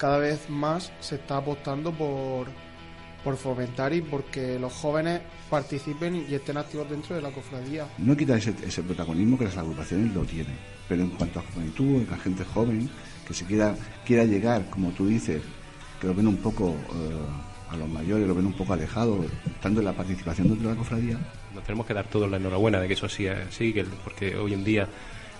cada vez más se está apostando por, por fomentar y porque los jóvenes participen y estén activos dentro de la cofradía. No quita ese, ese protagonismo que las agrupaciones lo tienen, pero en cuanto a juventud, la gente joven que se quiera, quiera llegar, como tú dices, que lo ven un poco eh, a los mayores, lo ven un poco alejados, estando en la participación dentro de la cofradía. Nos tenemos que dar todos la enhorabuena de que eso sea así, que, porque hoy en día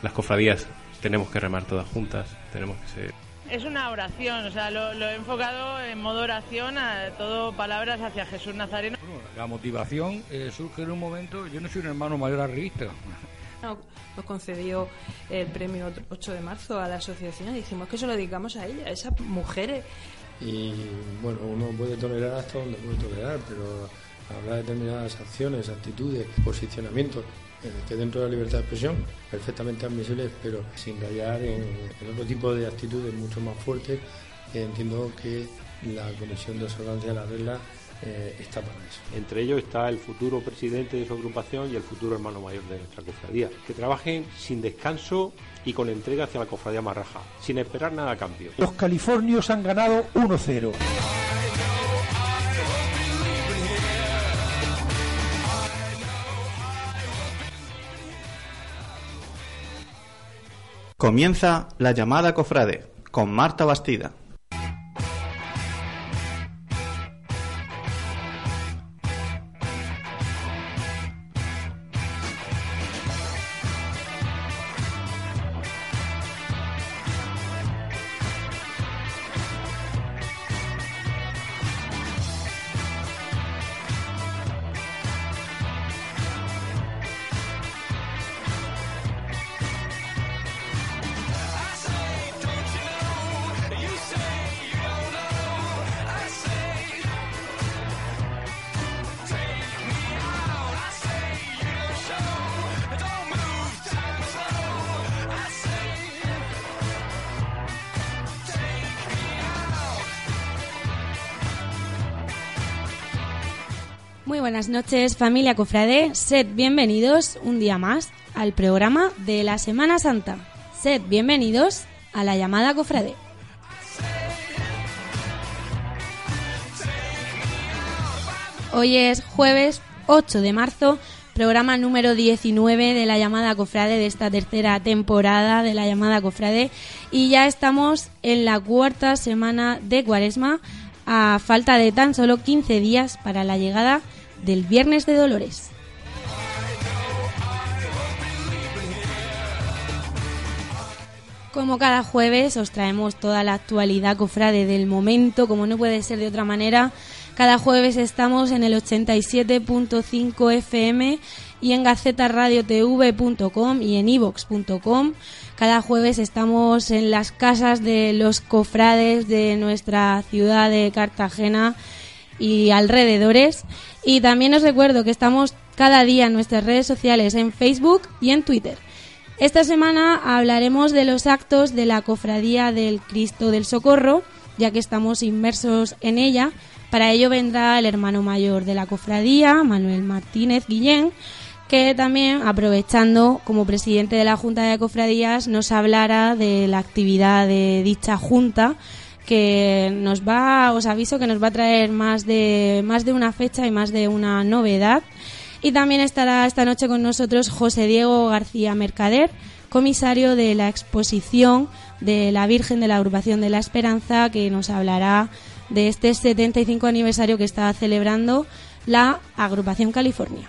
las cofradías tenemos que remar todas juntas, tenemos que ser es una oración, o sea, lo, he enfocado en modo oración, a todo palabras hacia Jesús Nazareno. la motivación eh, surge en un momento, yo no soy un hermano mayor arribista. Nos concedió el premio 8 de marzo a la asociación y dijimos que se lo dedicamos a ella, a esas mujeres. Y bueno, uno puede tolerar hasta donde puede tolerar, pero habrá determinadas acciones, actitudes, posicionamientos que dentro de la libertad de expresión, perfectamente admisibles, pero sin rayar en, otro tipo de actitudes mucho más fuertes. entiendo que la Comisión de Observancia de la Regla eh, está para eso. Entre ellos está el futuro presidente de su agrupación y el futuro hermano mayor de nuestra cofradía. Que trabajen sin descanso y con entrega hacia la cofradía Marraja, sin esperar nada a cambio. Los californios han ganado 1-0. Comienza la llamada cofrade con Marta Bastida. Noches familia Cofrade, sed bienvenidos un día más al programa de la Semana Santa. Sed bienvenidos a la llamada Cofrade. Hoy es jueves 8 de marzo, programa número 19 de la llamada Cofrade de esta tercera temporada de la llamada Cofrade y ya estamos en la cuarta semana de Cuaresma a falta de tan solo 15 días para la llegada del Viernes de Dolores. Como cada jueves os traemos toda la actualidad cofrade del momento, como no puede ser de otra manera. Cada jueves estamos en el 87.5 FM y en gacetaradiotv.com y en ivox.com. Cada jueves estamos en las casas de los cofrades de nuestra ciudad de Cartagena y alrededores. Y también os recuerdo que estamos cada día en nuestras redes sociales, en Facebook y en Twitter. Esta semana hablaremos de los actos de la Cofradía del Cristo del Socorro, ya que estamos inmersos en ella. Para ello vendrá el hermano mayor de la cofradía, Manuel Martínez Guillén, que también, aprovechando como presidente de la Junta de Cofradías, nos hablará de la actividad de dicha junta que nos va, os aviso que nos va a traer más de, más de una fecha y más de una novedad. Y también estará esta noche con nosotros José Diego García Mercader, comisario de la exposición de la Virgen de la Agrupación de la Esperanza, que nos hablará de este 75 aniversario que está celebrando la Agrupación California.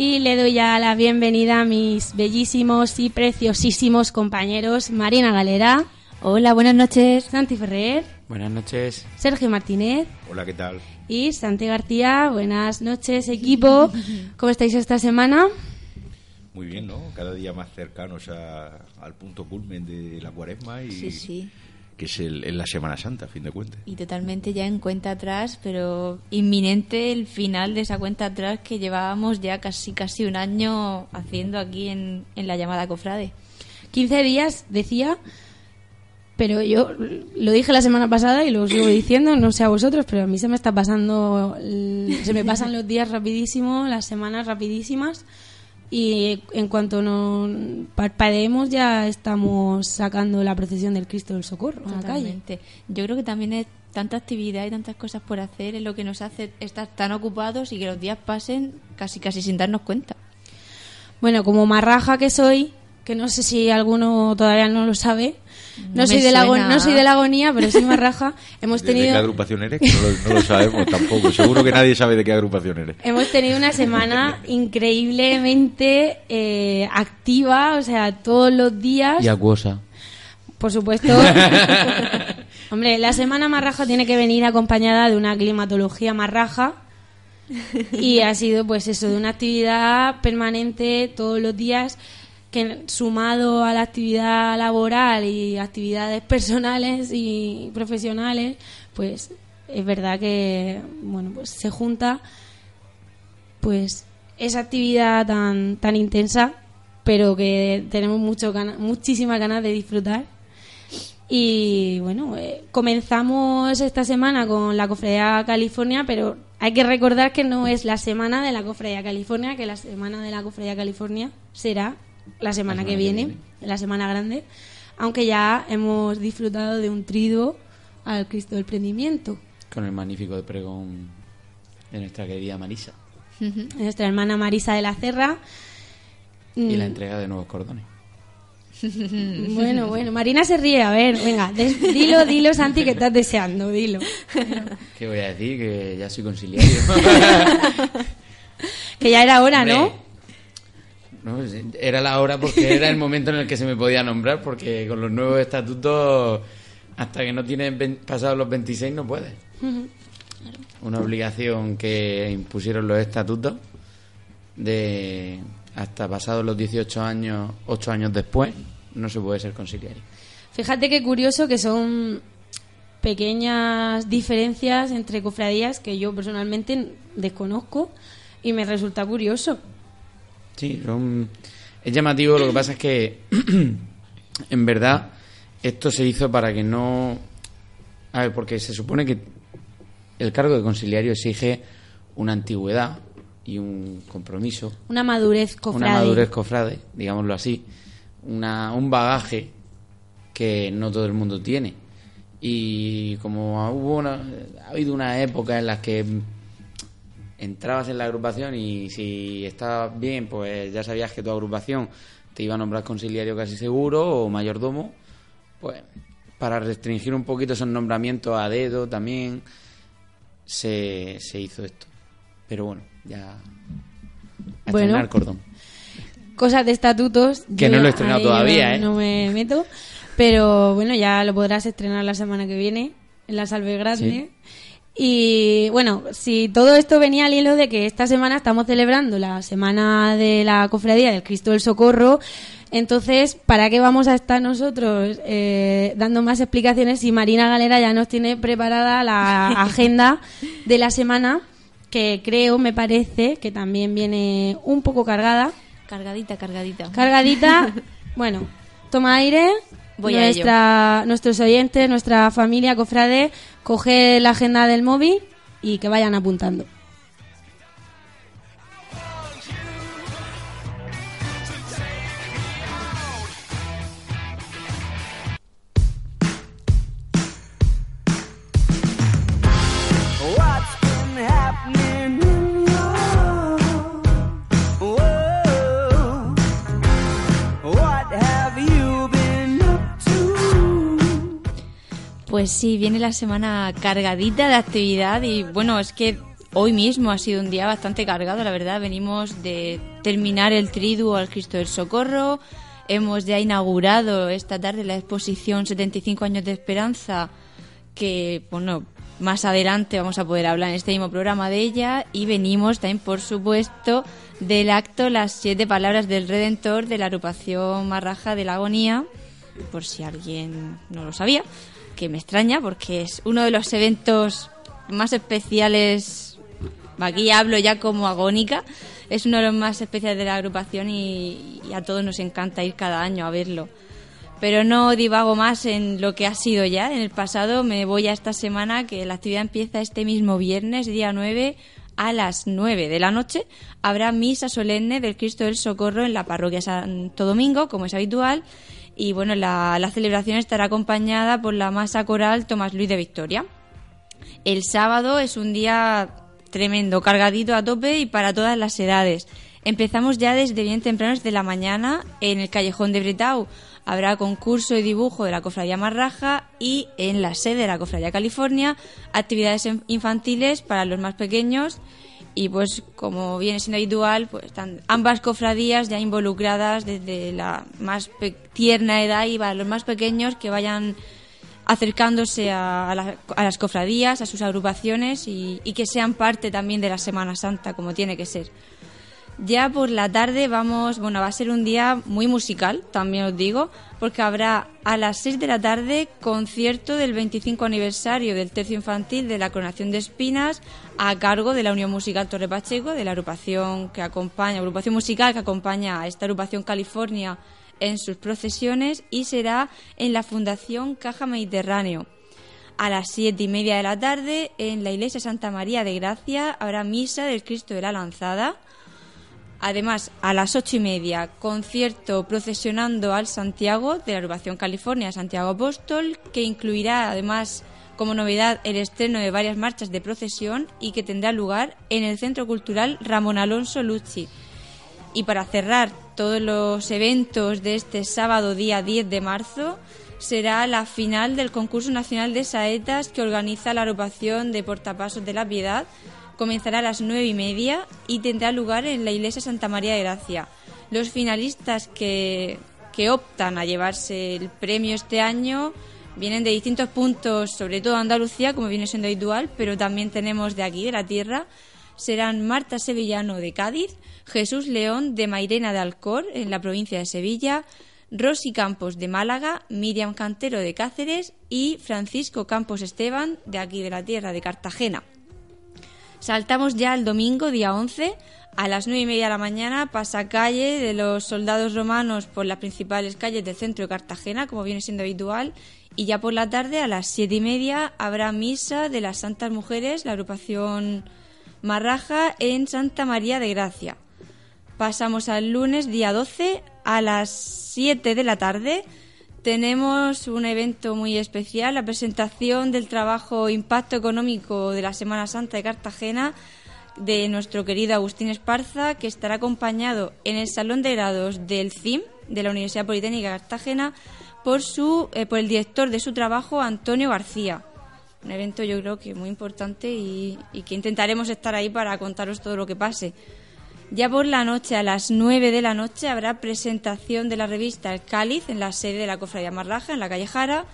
Y le doy ya la bienvenida a mis bellísimos y preciosísimos compañeros Marina Galera. Hola, buenas noches. Santi Ferrer. Buenas noches. Sergio Martínez. Hola, ¿qué tal? Y Santi García. Buenas noches, equipo. ¿Cómo estáis esta semana? Muy bien, ¿no? Cada día más cercanos al punto culmen de la cuaresma y, sí, sí que es el, la Semana Santa, a fin de cuentas. Y totalmente ya en cuenta atrás, pero inminente el final de esa cuenta atrás que llevábamos ya casi casi un año haciendo aquí en, en la llamada Cofrade. 15 días, decía, pero yo lo dije la semana pasada y lo sigo diciendo, no sé a vosotros, pero a mí se me está pasando, se me pasan los días rapidísimo, las semanas rapidísimas, y en cuanto nos parpadeemos ya estamos sacando la procesión del Cristo del Socorro a la calle. Totalmente. Yo creo que también es tanta actividad y tantas cosas por hacer es lo que nos hace estar tan ocupados y que los días pasen casi casi sin darnos cuenta. Bueno, como marraja que soy, que no sé si alguno todavía no lo sabe, no, No soy me de la no soy de la agonía, pero soy marraja. Hemos ¿De qué tenido agrupación eres? No lo, no lo sabemos tampoco. Seguro que nadie sabe de qué agrupación eres. Hemos tenido una semana increíblemente eh, activa, o sea, todos los días. Y acuosa. Por supuesto. Hombre, la semana marraja tiene que venir acompañada de una climatología marraja. Y ha sido, pues eso, de una actividad permanente todos los días, que sumado a la actividad laboral y actividades personales y profesionales, pues es verdad que, bueno, pues se junta, pues esa actividad tan, tan intensa, pero que tenemos mucho gana- muchísimas ganas de disfrutar. Y bueno, eh, comenzamos esta semana con la Cofradía California, pero hay que recordar que no es la semana de la Cofradía California, que la semana de la Cofradía California será la semana, que, viene, la semana grande, aunque ya hemos disfrutado de un triduo al Cristo del Prendimiento. Con el magnífico pregón de nuestra querida Marisa. Nuestra hermana Marisa de la Cerra. Y la Mm, entrega de nuevos cordones. Bueno, bueno, Marina se ríe, a ver, venga, dilo, dilo, Santi, que estás deseando, dilo. ¿Qué voy a decir? Que ya soy conciliario. Que ya era hora, ¿no? Hombre, No, era la hora porque era el momento en el que se me podía nombrar, porque con los nuevos estatutos, hasta que no tienes ven- pasado los 26 no puedes. Una obligación que impusieron los estatutos de hasta pasados los 18 años, 8 años después, no se puede ser conciliario. Fíjate qué curioso que son pequeñas diferencias entre cofradías que yo personalmente desconozco y me resulta curioso. Sí, son- es llamativo, lo que pasa es que en verdad esto se hizo para que no... A ver, porque se supone que el cargo de conciliario exige una antigüedad y un compromiso, Una madurez cofrade. una madurez cofrade, digámoslo así, una, un bagaje que no todo el mundo tiene. Y como hubo una, ha habido una época en la que entrabas en la agrupación y si estabas bien, pues ya sabías que tu agrupación te iba a nombrar conciliario casi seguro o mayordomo, pues para restringir un poquito esos nombramientos a dedo también se, se hizo esto. Pero bueno, ya... A Bueno. estrenar cordón. Cosas de estatutos. Que no lo he estrenado todavía, ¿eh? No me meto. Pero bueno, ya lo podrás estrenar la semana que viene en la Salve Grande. Y bueno, si todo esto venía al hilo de que esta semana estamos celebrando la semana de la Cofradía del Cristo del Socorro, entonces, ¿para qué vamos a estar nosotros eh, dando más explicaciones si Marina Galera ya nos tiene preparada la agenda de la semana, que creo, me parece, que también viene un poco cargada? Cargadita, cargadita. Cargadita. bueno, toma aire. Voy a Nuestros oyentes, nuestra familia, cofrade, coge la agenda del móvil y que vayan apuntando. Pues sí, viene la semana cargadita de actividad y bueno, es que hoy mismo ha sido un día bastante cargado, la verdad. Venimos de terminar el triduo al Cristo del Socorro, hemos ya inaugurado esta tarde la exposición 75 años de esperanza, que bueno, más adelante vamos a poder hablar en este mismo programa de ella. Y venimos también, por supuesto, del acto Las siete palabras del Redentor de la agrupación Marraja de la Agonía, por si alguien no lo sabía que me extraña porque es uno de los eventos más especiales. Aquí hablo ya como agónica. Es uno de los más especiales de la agrupación y, a todos nos encanta ir cada año a verlo. Pero no divago más en lo que ha sido ya en el pasado. Me voy a esta semana que la actividad empieza este mismo viernes, día 9, a las 9 de la noche habrá misa solemne del Cristo del Socorro en la parroquia Santo Domingo, como es habitual. Y bueno, la, celebración estará acompañada por la masa coral Tomás Luis de Victoria. El sábado es un día tremendo, cargadito a tope y para todas las edades. Empezamos ya desde bien temprano, desde la mañana, en el callejón de Bretau. Habrá concurso y dibujo de la Cofradía Marraja y en la sede de la Cofradía California actividades infantiles para los más pequeños y pues como viene siendo habitual, pues están ambas cofradías ya involucradas desde la más tierna edad y para los más pequeños que vayan acercándose a, a la- a las cofradías, a sus agrupaciones y que sean parte también de la Semana Santa como tiene que ser. Ya por la tarde vamos, bueno, va a ser un día muy musical, también os digo, porque habrá a las 6 de la tarde concierto del 25 aniversario del tercio infantil de la Coronación de Espinas a cargo de la Unión Musical Torre Pacheco, de la agrupación que acompaña, agrupación musical que acompaña a esta agrupación California en sus procesiones y será en la Fundación Caja Mediterráneo. A las siete y media de la tarde, en la iglesia Santa María de Gracia, habrá misa del Cristo de la Lanzada. Además, a las ocho y media, concierto procesionando al Santiago de la agrupación California Santiago Apóstol, que incluirá además como novedad el estreno de varias marchas de procesión y que tendrá lugar en el Centro Cultural Ramón Alonso Lucci. Y para cerrar todos los eventos de este sábado día 10 de marzo, será la final del concurso nacional de saetas que organiza la agrupación de Portapasos de la Piedad. Comenzará a las nueve y media y tendrá lugar en la iglesia Santa María de Gracia. Los finalistas que, que optan a llevarse el premio este año vienen de distintos puntos, sobre todo Andalucía, como viene siendo habitual, pero también tenemos de aquí, de la tierra. Serán Marta Sevillano de Cádiz, Jesús León de Mairena de Alcor, en la provincia de Sevilla, Rosy Campos de Málaga, Miriam Cantero de Cáceres y Francisco Campos Esteban de aquí de la tierra de Cartagena. Saltamos ya al domingo, día 11, a las 9 y media de la mañana, pasacalle de los soldados romanos por las principales calles del centro de Cartagena, como viene siendo habitual, y ya por la tarde, a las 7 y media, habrá misa de las Santas Mujeres, la agrupación Marraja, en Santa María de Gracia. Pasamos al lunes, día 12, a las 7 de la tarde. Tenemos un evento muy especial, la presentación del trabajo Impacto Económico de la Semana Santa de Cartagena de nuestro querido Agustín Esparza, que estará acompañado en el Salón de Grados del CIM, de la Universidad Politécnica de Cartagena, por, su, eh, por el director de su trabajo, Antonio García. Un evento yo creo que muy importante y, y que intentaremos estar ahí para contaros todo lo que pase. Ya por la noche, a las 9 de la noche, habrá presentación de la revista El Cáliz en la sede de la Cofradía Marraja, en la calle Jara.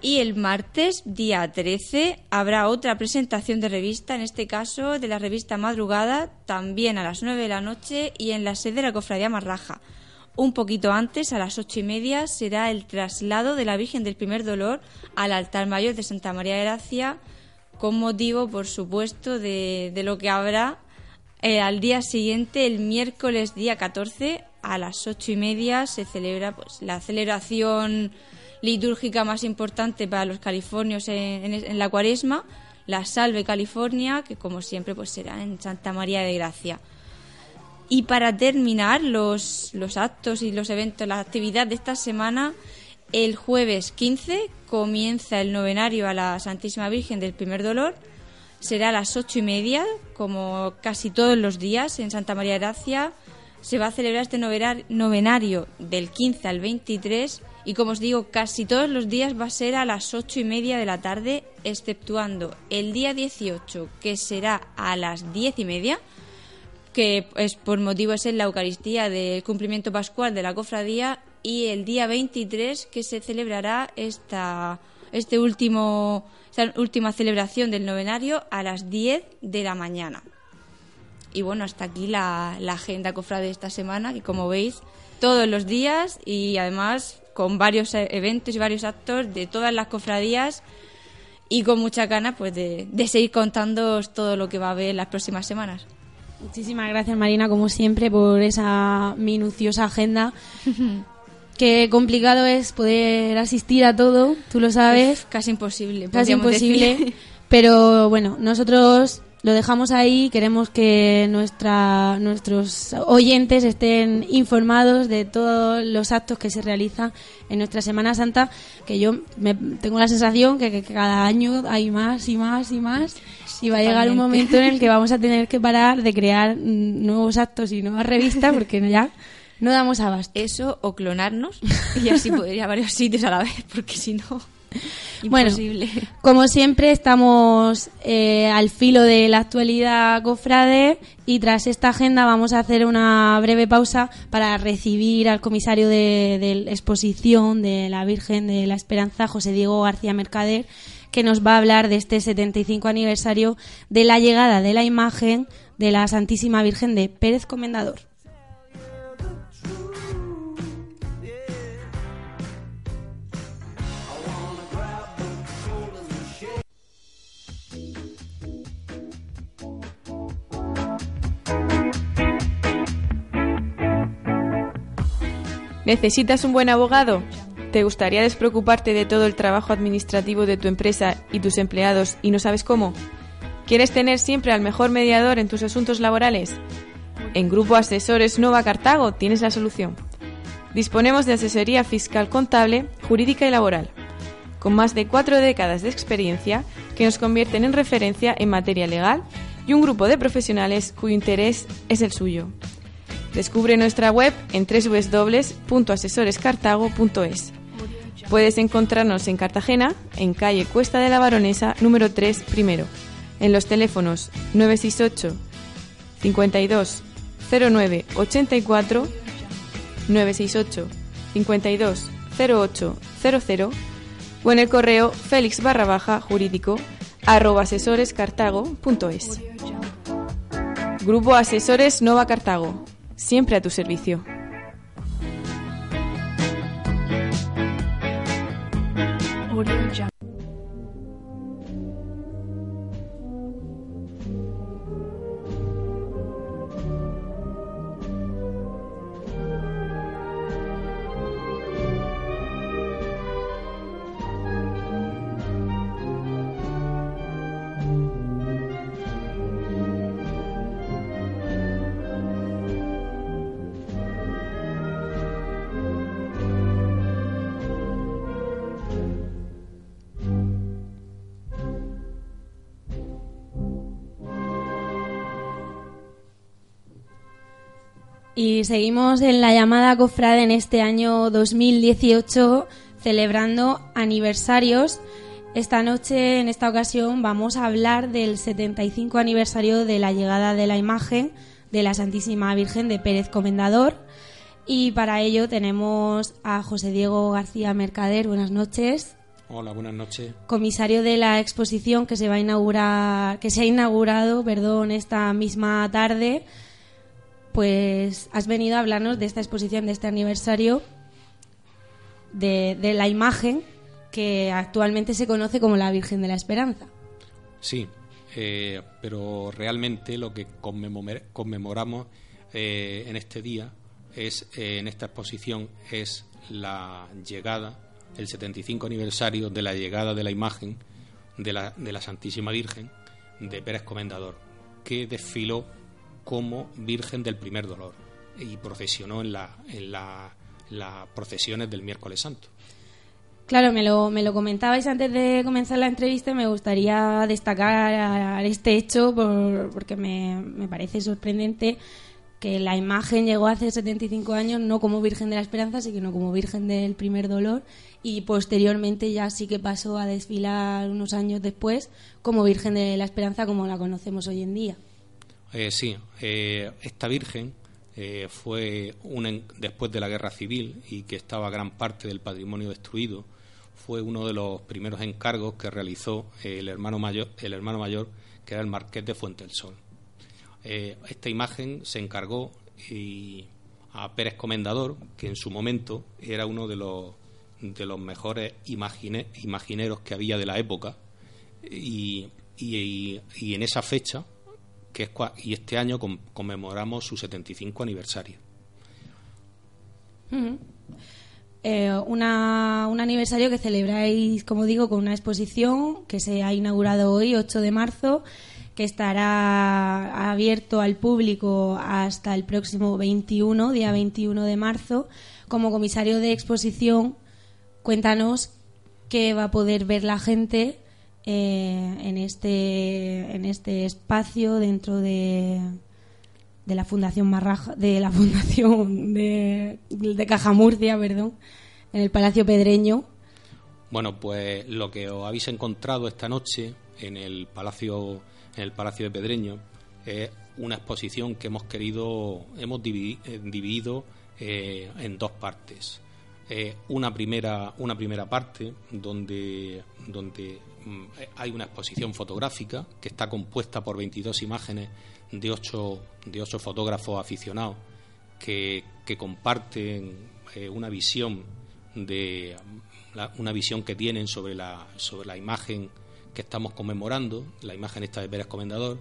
Y el martes, día 13, habrá otra presentación de revista, en este caso de la revista Madrugada, también a las 9 de la noche y en la sede de la Cofradía Marraja. Un poquito antes, a las ocho y media, será el traslado de la Virgen del Primer Dolor al altar mayor de Santa María de Gracia, con motivo, por supuesto, de lo que habrá eh, al día siguiente, el miércoles día 14, a las ocho y media, se celebra pues, la celebración litúrgica más importante para los californios en, en- la cuaresma, la Salve California, que como siempre pues será en Santa María de Gracia. Y para terminar los, los actos y los eventos, la actividad de esta semana, el jueves 15 comienza el novenario a la Santísima Virgen del Primer Dolor. Será a las ocho y media, como casi todos los días en Santa María de Gracia. Se va a celebrar este novenar- novenario del 15 al 23 y como os digo, casi todos los días va a ser a las ocho y media de la tarde, exceptuando el día 18, que será a las diez y media, que es por motivo es en la Eucaristía del cumplimiento pascual de la cofradía y el día 23 que se celebrará esta este último esta última celebración del novenario a las 10 de la mañana. Y bueno, hasta aquí la, la agenda cofrade de esta semana, que como veis, todos los días y además con varios e- eventos y varios actos de todas las cofradías y con mucha ganas pues de, de seguir contándoos todo lo que va a haber las próximas semanas. Muchísimas gracias Marina, como siempre, por esa minuciosa agenda. Qué complicado es poder asistir a todo, tú lo sabes. Casi imposible. Casi imposible. decir. Pero bueno, nosotros lo dejamos ahí. Queremos que nuestra, nuestros oyentes estén informados de todos los actos que se realizan en nuestra Semana Santa, que yo me, tengo la sensación que, que cada año hay más y más y más. Y va a llegar un momento en el que vamos a tener que parar de crear nuevos actos y nuevas revistas porque ya no damos abasto. Eso o clonarnos y así poder ir a varios sitios a la vez, porque si no, Bueno, imposible. como siempre estamos eh, al filo de la actualidad cofrade y tras esta agenda vamos a hacer una breve pausa para recibir al comisario de, de la exposición de la Virgen de la Esperanza, José Diego García Mercader, que nos va a hablar de este 75 aniversario de la llegada de la imagen de la Santísima Virgen de Pérez Comendador. ¿Necesitas un buen abogado? ¿Te gustaría despreocuparte de todo el trabajo administrativo de tu empresa y tus empleados y no sabes cómo? ¿Quieres tener siempre al mejor mediador en tus asuntos laborales? En Grupo Asesores Nova Cartago tienes la solución. Disponemos de asesoría fiscal contable, jurídica y laboral, con más de cuatro décadas de experiencia que nos convierten en referencia en materia legal y un grupo de profesionales cuyo interés es el suyo. Descubre nuestra web en www.asesorescartago.es. Puedes encontrarnos en Cartagena, en calle Cuesta de la Baronesa, número 3, primero, en los teléfonos 968 52 09 84 968 52 08 00 o en el correo félix barra baja jurídico arroba asesorescartago.es. Grupo Asesores Nova Cartago, siempre a tu servicio. Y seguimos en la llamada cofrade en este año 2018 celebrando aniversarios. Esta noche, en esta ocasión, vamos a hablar del 75 aniversario de la llegada de la imagen de la Santísima Virgen de Pérez Comendador. Y para ello tenemos a José Diego García Mercader. Buenas noches. Hola, buenas noches. Comisario de la exposición que se va a inaugurar, que se ha inaugurado, perdón, esta misma tarde pues has venido a hablarnos de esta exposición, de este aniversario, de, la imagen que actualmente se conoce como la Virgen de la Esperanza. Sí, eh, pero realmente lo que conmemoramos eh, en este día es eh, en esta exposición es la llegada, el 75 aniversario de la llegada de la imagen de la, de la Santísima Virgen de Pérez Comendador, que desfiló como Virgen del Primer Dolor y procesionó en, la, en la- las procesiones del miércoles santo. Claro, me lo, me lo comentabais antes de comenzar la entrevista me gustaría destacar este hecho por- porque me, me parece sorprendente que la imagen llegó hace 75 años no como Virgen de la Esperanza, sino como Virgen del Primer Dolor y posteriormente ya sí que pasó a desfilar unos años después como Virgen de la Esperanza como la conocemos hoy en día. Eh, sí, eh, esta Virgen eh, fue un en- después de la Guerra Civil y que estaba gran parte del patrimonio destruido, fue uno de los primeros encargos que realizó eh, el hermano mayor, el hermano mayor, que era el Marqués de Fuente Sol. Eh, esta imagen se encargó y a Pérez Comendador, que en su momento era uno de los de los mejores imagine- imagineros que había de la época y- y en esa fecha y este año con- conmemoramos su 75 aniversario. Eh, una- un aniversario que celebráis, como digo, con una exposición que se ha inaugurado hoy, 8 de marzo, que estará abierto al público hasta el próximo 21, día 21 de marzo. Como comisario de exposición, cuéntanos qué va a poder ver la gente eh, en este en este espacio dentro de de la Fundación Marraja, de la Fundación de, de Caja Murcia, perdón, en el Palacio Pedreño. Bueno, pues lo que os habéis encontrado esta noche en el Palacio, en el Palacio de Pedreño es una exposición que hemos querido, hemos eh, dividido eh, en dos partes. Eh, una primera, una primera parte donde, donde mm, hay una exposición fotográfica que está compuesta por 22 imágenes de ocho, de ocho fotógrafos aficionados que, que comparten eh, una visión de una visión que tienen sobre la sobre la imagen que estamos conmemorando, la imagen esta de Pérez Comendador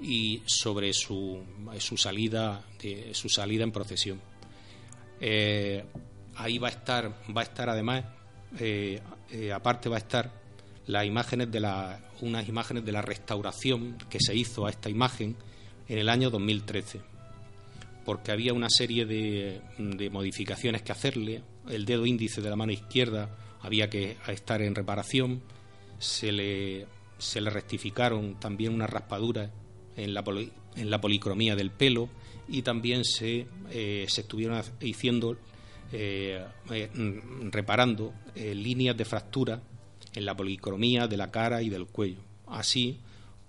y sobre su, su salida su salida en procesión. Eh, ahí va a estar va a estar además eh, eh, aparte va a estar las imágenes de la unas imágenes de la restauración que se hizo a esta imagen en el año 2013 porque había una serie de, modificaciones que hacerle. El dedo índice de la mano izquierda había que estar en reparación. Se le, se le rectificaron también unas raspaduras en la, poli- en la policromía del pelo y también se, eh, se estuvieron haciendo, eh, mm, reparando eh, líneas de fractura en la policromía de la cara y del cuello, así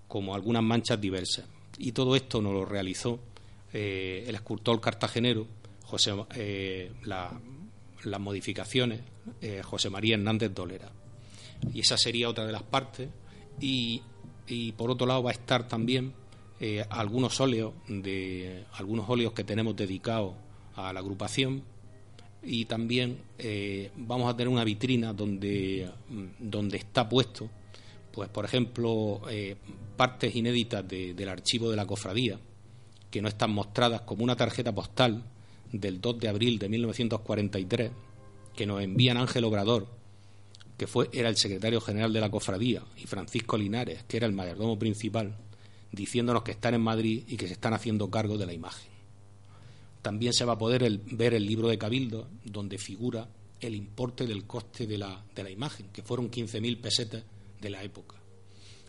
como algunas manchas diversas. Y todo esto nos lo realizó eh, el escultor cartagenero, José, la- las modificaciones, José María Hernández Dolera. Y esa sería otra de las partes. Y, por otro lado va a estar también algunos óleos de algunos óleos que tenemos dedicados a la agrupación y también eh, vamos a tener una vitrina donde mm, donde está puesto pues por ejemplo eh, partes inéditas de- del archivo de la cofradía que no están mostradas como una tarjeta postal del 2 de abril de 1943 que nos envían Ángel Obrador que fue era el secretario general de la cofradía y Francisco Linares que era el mayordomo principal diciéndonos que están en Madrid y que se están haciendo cargo de la imagen también se va a poder ver el libro de Cabildo, donde figura el importe del coste de la, de la imagen, que fueron 15.000 pesetas de la época.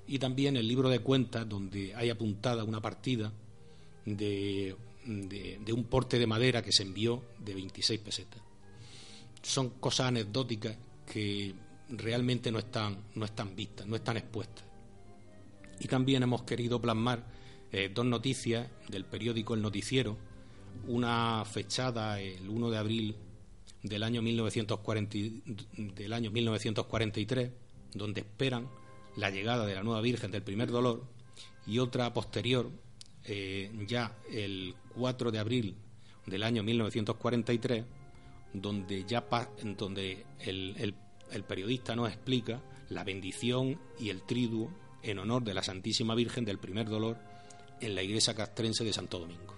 Y también el libro de cuentas, donde hay apuntada una partida de, de- de un porte de madera que se envió de 26 pesetas. Son cosas anecdóticas que realmente no están, no están vistas, no están expuestas. Y también hemos querido plasmar eh, dos noticias del periódico El Noticiero, una fechada el 1 de abril del año 1940 y- del año 1943 donde esperan la llegada de la nueva Virgen del Primer Dolor y otra posterior eh, ya el 4 de abril del año 1943 donde ya donde el, el- el periodista nos explica la bendición y el triduo en honor de la Santísima Virgen del Primer Dolor en la iglesia castrense de Santo Domingo.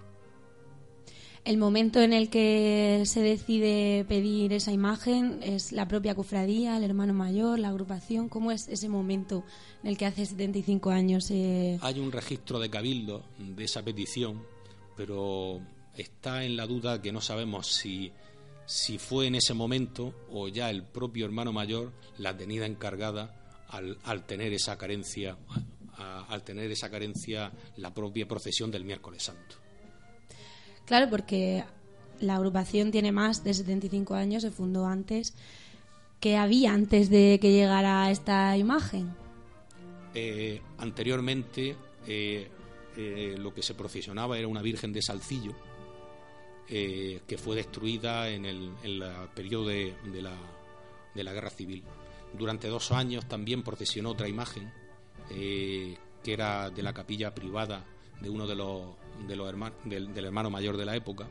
El momento en el que se decide pedir esa imagen es la propia cofradía, el hermano mayor, la agrupación. ¿Cómo es ese momento en el que hace 75 años? eh, Hay un registro de cabildo de esa petición, pero está en la duda que no sabemos si, si fue en ese momento o ya el propio hermano mayor la tenida encargada al, al tener esa carencia, al tener esa carencia la propia procesión del miércoles santo. Claro, porque la agrupación tiene más de 75 años, se fundó antes. ¿Qué había antes de que llegara esta imagen? Eh, anteriormente eh, eh, lo que se procesionaba era una Virgen de Salcillo que fue destruida en el, en periodo de, de la, de la Guerra Civil. Durante dos años también procesionó otra imagen que era de la capilla privada de uno de los, de los hermanos, del, del hermano mayor de la época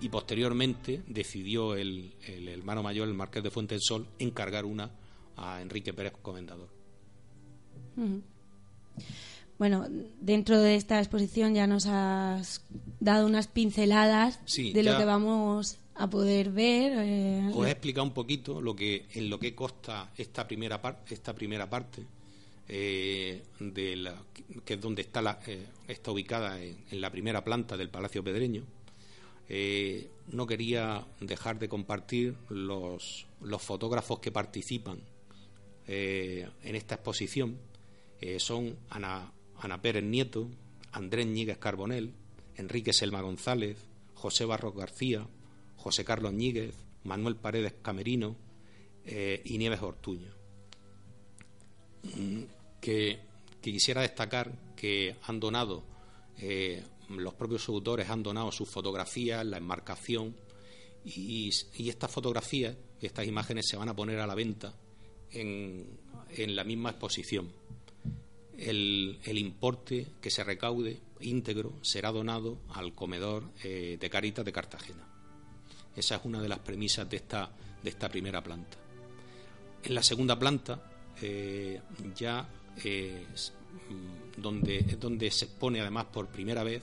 y posteriormente decidió el, el hermano mayor, el marqués de Fuente del Sol, encargar una a Enrique Pérez Comendador. Bueno, dentro de esta exposición ya nos has dado unas pinceladas Sí, de lo que vamos a poder ver. eh, Os he explicado un poquito lo que en lo que consta esta primera parte, esta primera parte. Eh, de la, que es donde está, la, eh, está ubicada en, la primera planta del Palacio Pedreño, eh, no quería dejar de compartir los, fotógrafos que participan en esta exposición. Son Ana, Ana Pérez Nieto, Andrés Ñíguez Carbonel, Enrique Selma González, José Barros García, José Carlos Ñíguez, Manuel Paredes Camerino y Nieves Ortuño. Que, quisiera destacar que han donado, eh, los propios autores han donado sus fotografías, la enmarcación, y, estas fotografías estas imágenes se van a poner a la venta en, en la misma exposición. El, el importe que se recaude íntegro será donado al comedor eh, de Caritas de Cartagena. Esa es una de las premisas de esta, de esta primera planta. En la segunda planta eh, ya eh, donde, donde se expone además por primera vez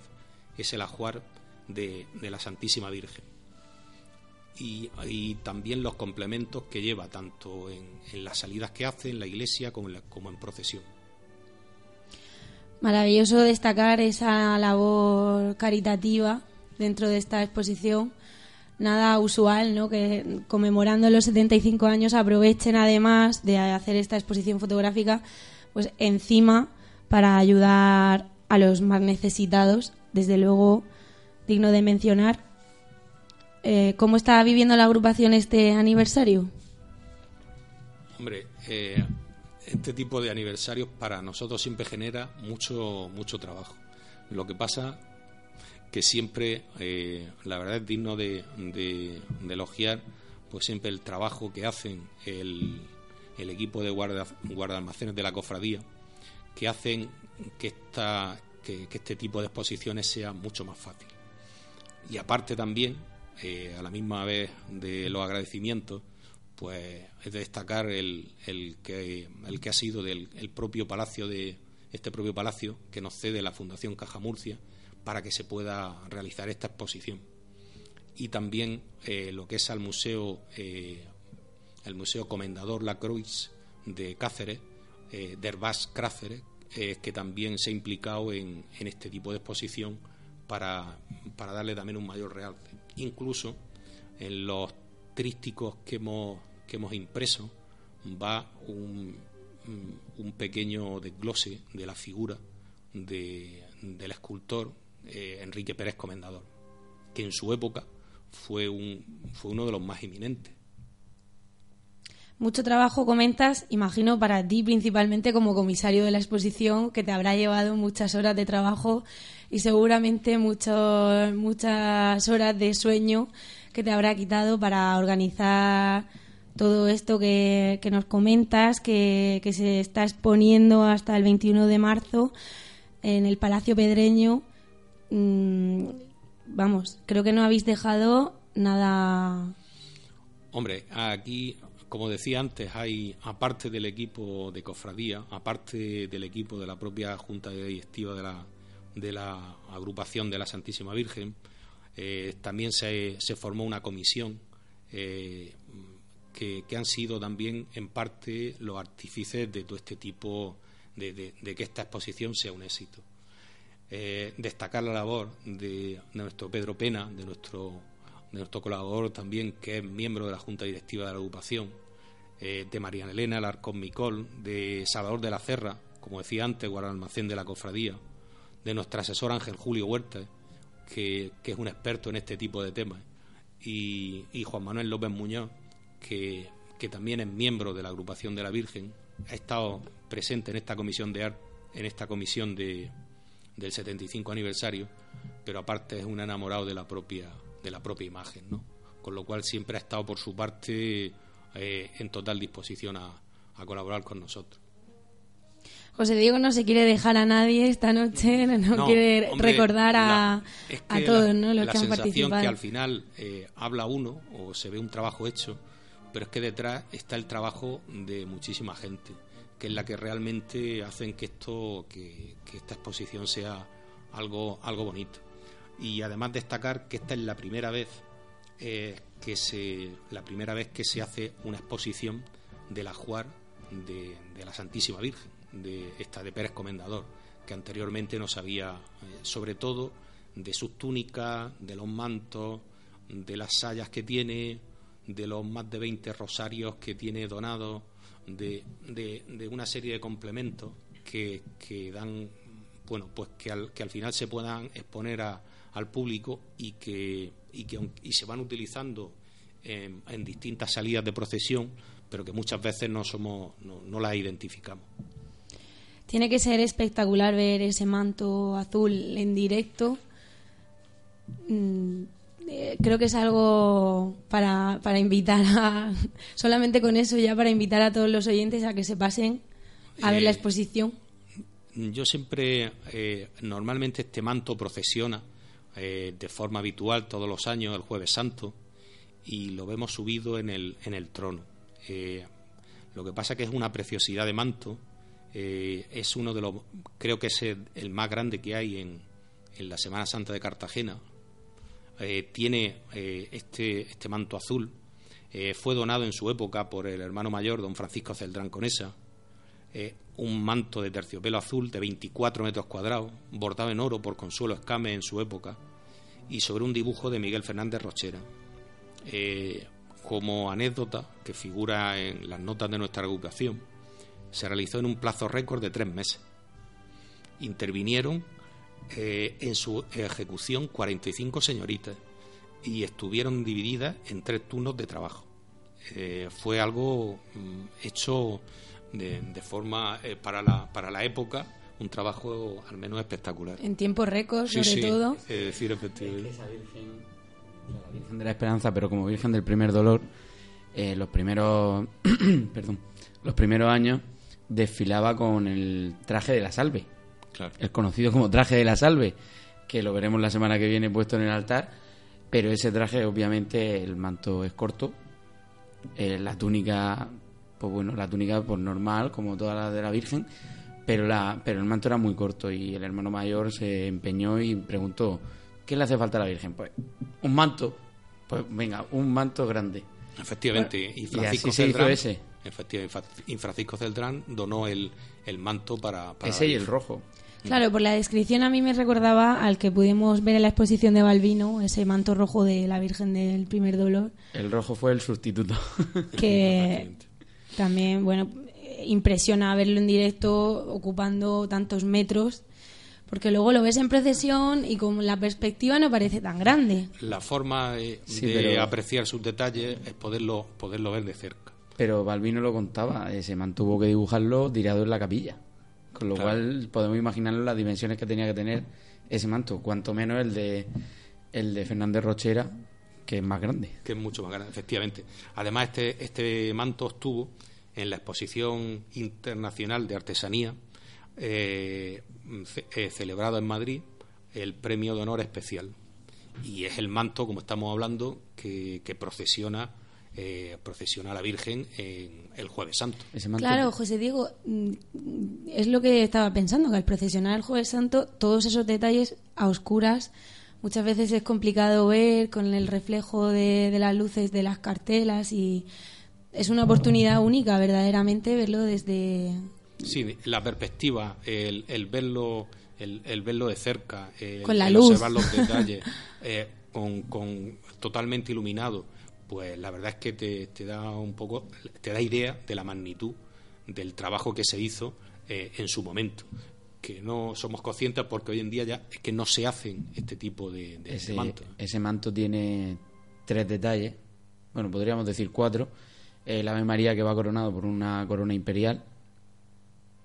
es el ajuar de, de la Santísima Virgen. Y, también los complementos que lleva tanto en, en las salidas que hace en la iglesia como en, la- como en procesión. Maravilloso destacar esa labor caritativa dentro de esta exposición. Nada usual, ¿no? Que conmemorando los 75 años aprovechen además de hacer esta exposición fotográfica, pues encima para ayudar a los más necesitados. Desde luego, digno de mencionar. Eh, ¿Cómo está viviendo la agrupación este aniversario? Hombre, eh, este tipo de aniversarios para nosotros siempre genera mucho, mucho trabajo. Lo que pasa que siempre, eh, la verdad es digno de, de- de elogiar, pues siempre el trabajo que hacen el, el equipo de guarda, guardalmacenes de la cofradía, que hacen que, esta, que este tipo de exposiciones sea mucho más fácil. Y aparte también, eh, a la misma vez de los agradecimientos, pues es de destacar el, el que el que ha sido del el propio palacio de este propio palacio que nos cede la Fundación Caja Murcia para que se pueda realizar esta exposición y también eh, lo que es al museo eh, el museo Comendador La Cruz de Cáceres eh, Cáceres eh, que también se ha implicado en, este tipo de exposición para, darle también un mayor realce incluso en los trísticos que hemos, impreso va un, un pequeño desglose de la figura de- del escultor eh, Enrique Pérez Comendador, que en su época fue, fue uno de los más eminentes. Mucho trabajo comentas, imagino para ti principalmente como comisario de la exposición, que te habrá llevado muchas horas de trabajo y seguramente muchos, muchas horas de sueño que te habrá quitado para organizar todo esto que, que nos comentas, que, que se está exponiendo hasta el 21 de marzo en el Palacio Pedreño. Mm, vamos, creo que no habéis dejado nada Hombre, aquí, como decía antes, hay, aparte del equipo de cofradía, aparte del equipo de la propia Junta Directiva de la, agrupación de la Santísima Virgen, eh, también se, formó una comisión eh, que, han sido también en parte los artífices de todo este tipo de, de- de que esta exposición sea un éxito. Eh, destacar la labor de nuestro Pedro Pena, de nuestro, de nuestro colaborador también, que es miembro de la Junta Directiva de la agrupación, eh, de María Elena Alarcón Micol, de Salvador de la Cerra, como decía antes, guardalmacén de la cofradía, de nuestro asesor Ángel Julio Huerta, que, que es un experto en este tipo de temas, y, y Juan Manuel López Muñoz, que, que también es miembro de la agrupación de la Virgen, ha estado presente en esta comisión de arte, en esta comisión de, del 75 aniversario, pero aparte es un enamorado de la propia de la propia imagen, ¿no? Con lo cual siempre ha estado por su parte eh, en total disposición a, a colaborar con nosotros. José Diego no se quiere dejar a nadie esta noche, no, No, quiere hombre, recordar a, la- es a que todos la, ¿no? los la que han sensación participado. que al final eh, habla uno o se ve un trabajo hecho, pero es que detrás está el trabajo de muchísima gente, que es la que realmente hacen que esto, que, que esta exposición sea algo, algo bonito. Y además destacar que esta es la primera vez eh, que se, la primera vez que se hace una exposición del ajuar de, de la Santísima Virgen, de esta de Pérez Comendador, que anteriormente no sabía, eh, sobre todo de sus túnicas, de los mantos, de las sayas que tiene, de los más de 20 rosarios que tiene donados, de, de- una serie de complementos que, que dan, bueno, pues que al, que al final se puedan exponer a- al público y que, y que y se van utilizando en, en distintas salidas de procesión, pero que muchas veces no somos, no, no las identificamos. Tiene que ser espectacular ver ese manto azul en directo. Mm, eh, creo que es algo para, para invitar a. Solamente con eso, ya para invitar a todos los oyentes a que se pasen a ver la Eh, exposición. Yo siempre, eh, normalmente este manto procesiona eh, de forma habitual todos los años, el Jueves Santo, y lo vemos subido en el, en el trono. Eh, lo que pasa que es una preciosidad de manto, eh, es uno de los, creo que es el, el más grande que hay en, en la Semana Santa de Cartagena. Tiene este, este manto azul, fue donado en su época por el hermano mayor, don Francisco Celdrán Conesa, un manto de terciopelo azul de 24 metros cuadrados, bordado en oro por Consuelo Escame en su época, y sobre un dibujo de Miguel Fernández Rochera. Eh, como anécdota que figura en las notas de nuestra agrupación, se realizó en un plazo récord de tres meses. Intervinieron eh, en su ejecución 45 señoritas y estuvieron divididas en tres turnos de trabajo. Eh, fue algo mm, hecho de, de forma, eh, para, la, para la época, un trabajo al menos espectacular. En tiempo récord, Sí, sobre sí, todo. Es decir, efectivamente. la Virgen de la Esperanza, pero como Virgen del Primer Dolor, eh, los primeros, perdón, los primeros años desfilaba con el traje de la salve, Claro. el conocido como traje de la salve, que lo veremos la semana que viene puesto en el altar, pero ese traje obviamente el manto es corto, eh, la túnica, pues bueno, la túnica pues normal como toda la de la Virgen, pero la, pero el manto era muy corto y el hermano mayor se empeñó y preguntó ¿qué le hace falta a la Virgen? Pues un manto, pues venga, un manto grande. Efectivamente, y Y Francisco así se hizo ese. efectivamente, y Francisco Celdrán donó el, el manto para, para Ese y la el rojo. Claro, por la descripción a mí me recordaba al que pudimos ver en la exposición de Balbino, ese manto rojo de la Virgen del Primer Dolor, El rojo fue el sustituto. que también, bueno, eh, impresiona verlo en directo ocupando tantos metros, porque luego lo ves en procesión y con la perspectiva no parece tan grande. La forma eh, Sí, de pero- apreciar sus detalles es poderlo, poderlo ver de cerca. Pero Balbino lo contaba, ese man tuvo que dibujarlo tirado en la capilla. Con lo Claro. cual podemos imaginarnos las dimensiones que tenía que tener ese manto, cuanto menos el de el de Fernández Rochera, que es más grande. que es mucho más grande, efectivamente. Además, este, este manto obtuvo en la exposición internacional de artesanía eh, ce- eh, celebrado en Madrid el premio de honor especial. Y es el manto, como estamos hablando, que, que procesiona, eh, procesiona a la Virgen en el Jueves Santo. Claro, José Diego, mm, es lo que estaba pensando, que al procesionar el Jueves Santo, todos esos detalles a oscuras, muchas veces es complicado ver con el reflejo de, de las luces de las cartelas y es una oportunidad única verdaderamente verlo desde... Sí, la perspectiva, el, el verlo, el, el verlo de cerca, el, Con la el luz. observar los detalles, eh, con, con totalmente iluminado, pues la verdad es que te, te da un poco, te da idea de la magnitud del trabajo que se hizo eh, en su momento, que no somos conscientes porque hoy en día ya es que no se hacen este tipo de, de- Ese, mantos. ese manto tiene tres detalles, bueno, podríamos decir cuatro. El Ave María que va coronado por una corona imperial.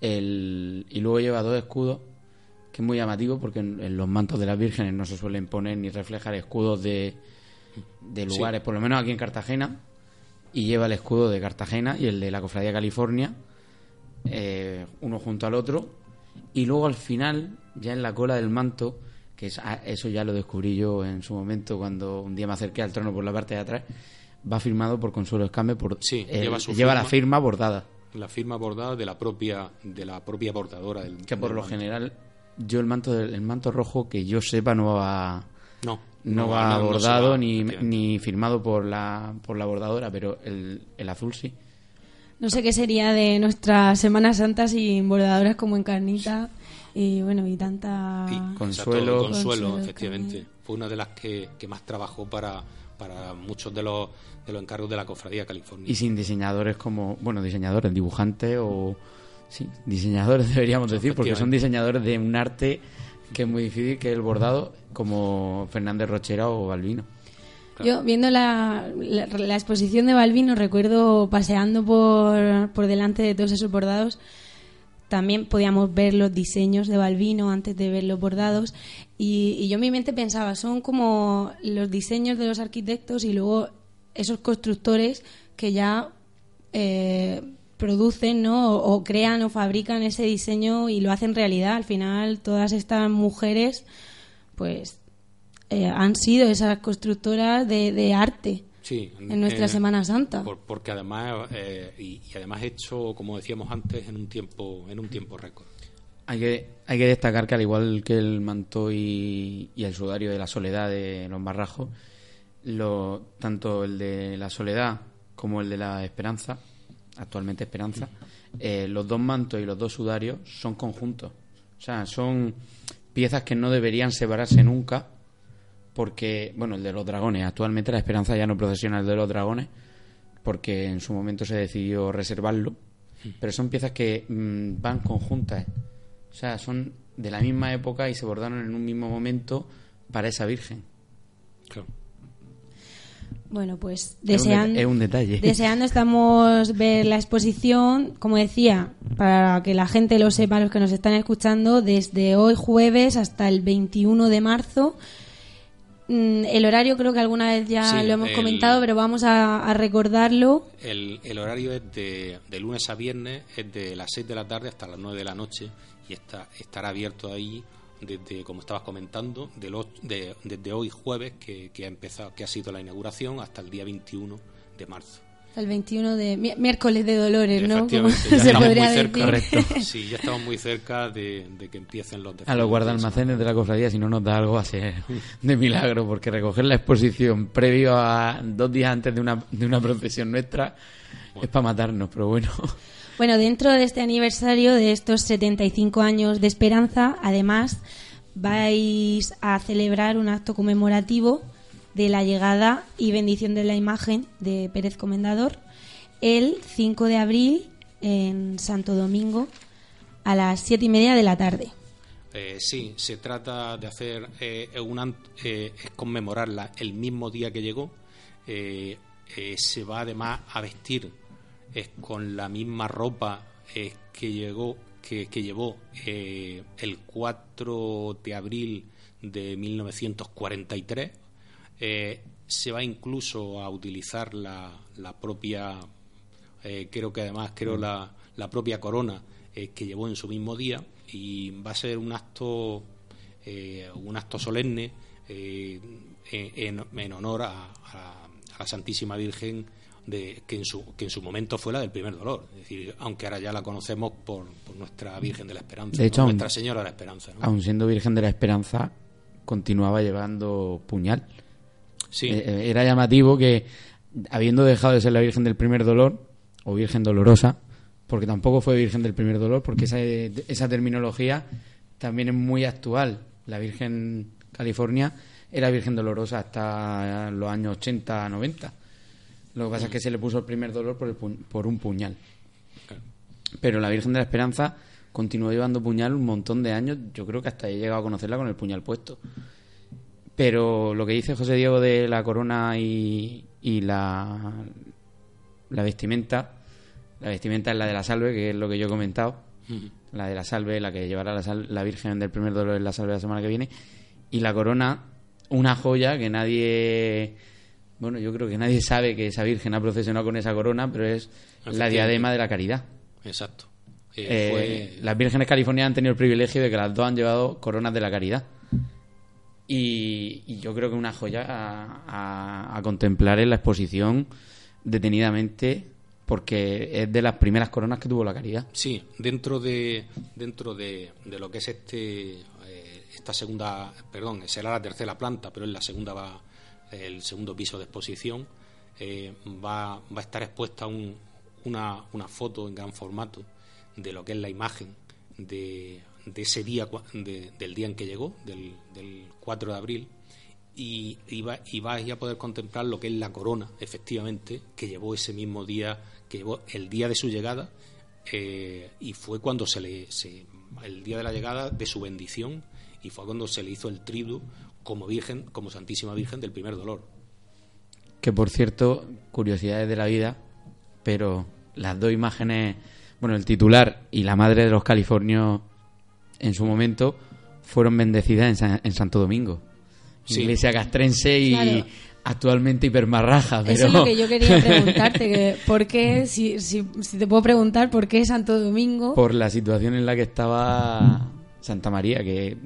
El, y luego lleva dos escudos, que es muy llamativo porque en, en los mantos de las vírgenes no se suelen poner ni reflejar escudos de, de Sí. lugares, por lo menos aquí en Cartagena. Y lleva el escudo de Cartagena y el de la Cofradía California, eh, uno junto al otro. Y luego al final, ya en la cola del manto, que es- ah, eso ya lo descubrí yo en su momento cuando un día me acerqué al trono por la parte de atrás, va firmado por Consuelo Escame, por, Sí, el- lleva su lleva la firma. firma bordada. La firma bordada de la propia, de la propia bordadora del Que por del lo manto. general, yo el manto, del- el manto rojo, que yo sepa, no va, No, no no va no- no bordado va, ni, ni firmado por la, por la bordadora, pero el, el azul sí. No sé qué sería de nuestra Semana Santa sin bordadoras como Encarnita y bueno, y tanta... Consuelo. Consuelo, Consuelo, efectivamente. Fue una de las que, que más trabajó para, para muchos de los, de los encargos de la Cofradía California. Y sin diseñadores como, bueno, diseñadores, dibujantes o... Sí, diseñadores deberíamos decir, porque son diseñadores de un arte que es muy difícil, que es el bordado, como Fernández Rochera o Balbino. Yo, viendo la, la, la exposición de Balbino, recuerdo paseando por, por delante de todos esos bordados, también podíamos ver los diseños de Balbino antes de ver los bordados, y, yo en mi mente pensaba, son como los diseños de los arquitectos y luego esos constructores que ya eh, producen ¿no? o, o crean o fabrican ese diseño y lo hacen realidad. Al final, todas estas mujeres, pues eh, han sido esas constructoras de, de arte Sí, en nuestra eh, Semana Santa. por- porque además eh, y, y además hecho, como decíamos antes, en un tiempo en un tiempo récord. Hay que, hay que destacar que al igual que el manto y, y el sudario de la soledad de los barrajos, lo, tanto el de la soledad como el de la esperanza, actualmente esperanza, eh, los dos mantos y los dos sudarios son conjuntos. O sea, son piezas que no deberían separarse nunca porque, bueno, el de los dragones, actualmente la esperanza ya no procesiona el de los dragones porque en su momento se decidió reservarlo, pero son piezas que mm, van conjuntas. O sea, son de la misma época y se bordaron en un mismo momento para esa Virgen. Bueno, pues deseando, es un detalle. deseando estamos ver la exposición, como decía, para que la gente lo sepa, los que nos están escuchando, desde hoy jueves hasta el 21 de marzo. Mm, El horario creo que alguna vez ya Sí, lo hemos el- comentado, pero vamos a, a recordarlo. El, el horario es de, de lunes a viernes, es de las 6 de la tarde hasta las 9 de la noche y está, estará abierto ahí desde, como estabas comentando, de los- de- desde hoy jueves, que, que ha empezado, que ha sido la inauguración, hasta el día 21 de marzo. El 21 de mi- miércoles de Dolores, ¿no? Ya se estamos podría muy cerca. decir. Sí, ya estamos muy cerca de, de que empiecen los A los desfiles. guardalmacenes de la cofradía, si no nos da algo, va a ser de milagro, porque recoger la exposición previo a dos días antes de una, de una procesión nuestra es para matarnos, pero bueno. Bueno, dentro de este aniversario de estos 75 años de esperanza, además vais a celebrar un acto conmemorativo de la llegada y bendición de la imagen de Pérez Comendador el 5 de abril en Santo Domingo a las siete y media de la tarde. Eh, sí, se trata de hacer eh, un an- eh, es conmemorarla el mismo día que llegó. Eh, se va además a vestir con la misma ropa que llegó que, que llevó el 4 de abril de 1943. Eh, se va incluso a utilizar la, la propia eh, creo que además creo la, la propia corona eh, que llevó en su mismo día y va a ser un acto eh, un acto solemne en, en honor a, a- a la Santísima Virgen de, que, en su, que en su momento fue la del primer dolor. Es decir, aunque ahora ya la conocemos por, por nuestra Virgen de la Esperanza, De hecho, ¿no? aún- Nuestra Señora de la Esperanza. ¿no? Aun siendo Virgen de la Esperanza, continuaba llevando puñal. Sí. Eh, eh, era llamativo que, habiendo dejado de ser la Virgen del primer dolor, o Virgen dolorosa, porque tampoco fue Virgen del primer dolor, porque esa, esa terminología también es muy actual. La Virgen California era Virgen dolorosa hasta los años 80, 90. Lo que pasa es que se le puso el primer dolor por, el por un puñal. Pero la Virgen de la Esperanza continuó llevando puñal un montón de años. Yo creo que hasta he llegado a conocerla con el puñal puesto. Pero lo que dice José Diego de la corona y, y la, la vestimenta, la vestimenta es la de la salve, que es lo que yo he comentado. La de la salve, la que llevará la, sal- la Virgen del primer dolor en la salve la semana que viene. Y la corona, una joya que nadie. Bueno, yo creo que nadie sabe que esa Virgen ha procesionado con esa corona, pero es la diadema de la caridad. Exacto. Eh, Eh, fue- Las vírgenes californianas han tenido el privilegio de que las dos han llevado coronas de la caridad. Y, yo creo que una joya a, a- a contemplar en la exposición detenidamente porque es de las primeras coronas que tuvo la caridad. Sí, dentro de dentro de, de lo que es este eh, esta segunda, perdón, será la tercera planta, pero en la segunda va el segundo piso de exposición eh, va, va a estar expuesta un- una, una foto en gran formato de lo que es la imagen de, de ese día, del día en que llegó, del, del 4 de abril, y, y, va- y vais a poder contemplar lo que es la corona, efectivamente, que llevó ese mismo día, que llevó el día de su llegada, eh, y fue cuando se le, se- el día de la llegada de su bendición, y fue cuando se le hizo el tributo como Virgen, como Santísima Virgen del primer dolor. Que por cierto, curiosidades de la vida, pero las dos imágenes, bueno, el titular y la madre de los californios en su momento fueron bendecidas en, San- en Santo Domingo. Sí. Iglesia castrense y Claro. actualmente hipermarraja. Pero... Eso es lo que yo quería preguntarte, que ¿por qué, si, si, si te puedo preguntar, por qué Santo Domingo? por la situación en la que estaba Santa María, que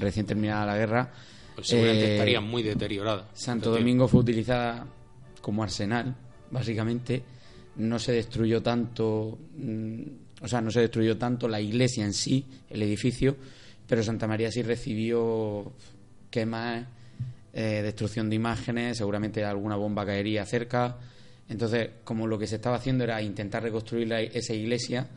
recién terminada la guerra. Pues seguramente eh, estaría muy deteriorada. Santo. Domingo fue utilizada como arsenal, básicamente. No se destruyó tanto, mm, o sea, no se destruyó tanto la iglesia en sí, el edificio, pero Santa María sí recibió quemas, eh, destrucción de imágenes, seguramente alguna bomba caería cerca. Entonces, como lo que se estaba haciendo era intentar reconstruir la- esa iglesia,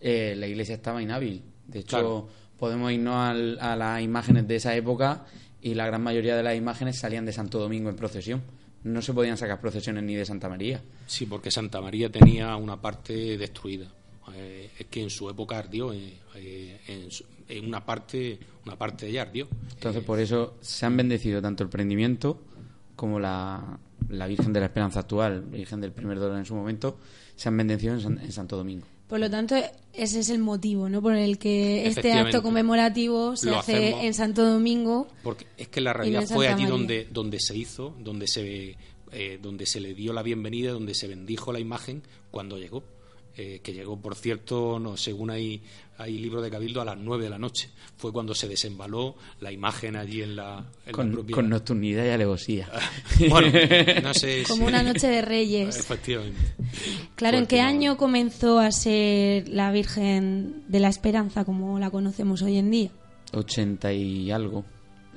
eh, la iglesia estaba inhábil. De hecho, Claro. podemos irnos al- a las imágenes de esa época y la gran mayoría de las imágenes salían de Santo Domingo en procesión. No se podían sacar procesiones ni de Santa María. Sí, porque Santa María tenía una parte destruida. Eh, es que en su época ardió, eh, eh, en, su- en una parte una parte de ella ardió. Entonces, por eso se han bendecido tanto el prendimiento como la, la Virgen de la Esperanza actual, Virgen del Primer Dolor en su momento, se han bendecido en, San- en Santo Domingo. Por lo tanto, ese es el motivo, ¿no? Por el que este acto conmemorativo se hace en Santo Domingo. Porque es que la no realidad fue allí María. donde, donde se hizo, donde se, eh, donde se le dio la bienvenida, donde se bendijo la imagen cuando llegó. Eh, que llegó, por cierto, no, según hay, hay libro de Cabildo, a las 9 de la noche. Fue cuando se desembaló la imagen allí en la, en la Con, propia- con nocturnidad y alevosía. Bueno, no sé Como si- una noche de reyes. Efectivamente. Claro, ¿en qué año comenzó a ser la Virgen de la Esperanza como la conocemos hoy en día? 80 y algo.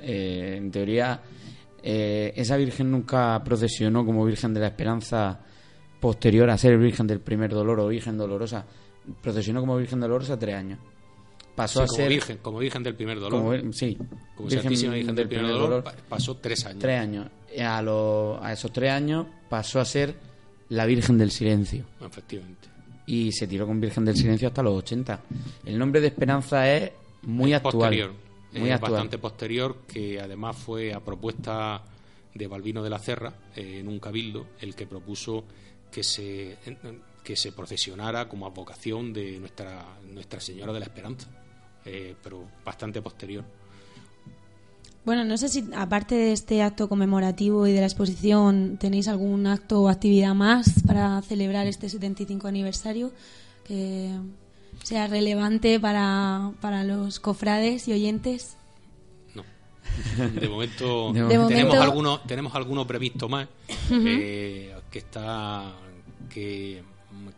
Eh, en teoría, eh, esa Virgen nunca procesionó como Virgen de la Esperanza posterior a ser Virgen del Primer Dolor o Virgen Dolorosa. Procesionó como Virgen Dolorosa tres años. Pasó Sí, a como ser. virgen, como virgen del primer dolor. como- sí. Como Virgen del primer dolor, pa- pasó tres años. Tres años. A, lo- a esos tres años pasó a ser la Virgen del Silencio. Efectivamente. Y se tiró con Virgen del Silencio hasta los 80. El nombre de Esperanza es muy Es actual. Posterior. Muy es bastante posterior, que además fue a propuesta de Balbino de la Cerra, eh, en un cabildo, el que propuso que se, que se procesionara como advocación de nuestra, nuestra Señora de la Esperanza, eh, pero bastante posterior. Bueno, no sé si aparte de este acto conmemorativo y de la exposición, tenéis algún acto o actividad más para celebrar este 75 aniversario que sea relevante para, para los cofrades y oyentes. De momento, De tenemos momento- algunos tenemos alguno previsto más eh, que está que,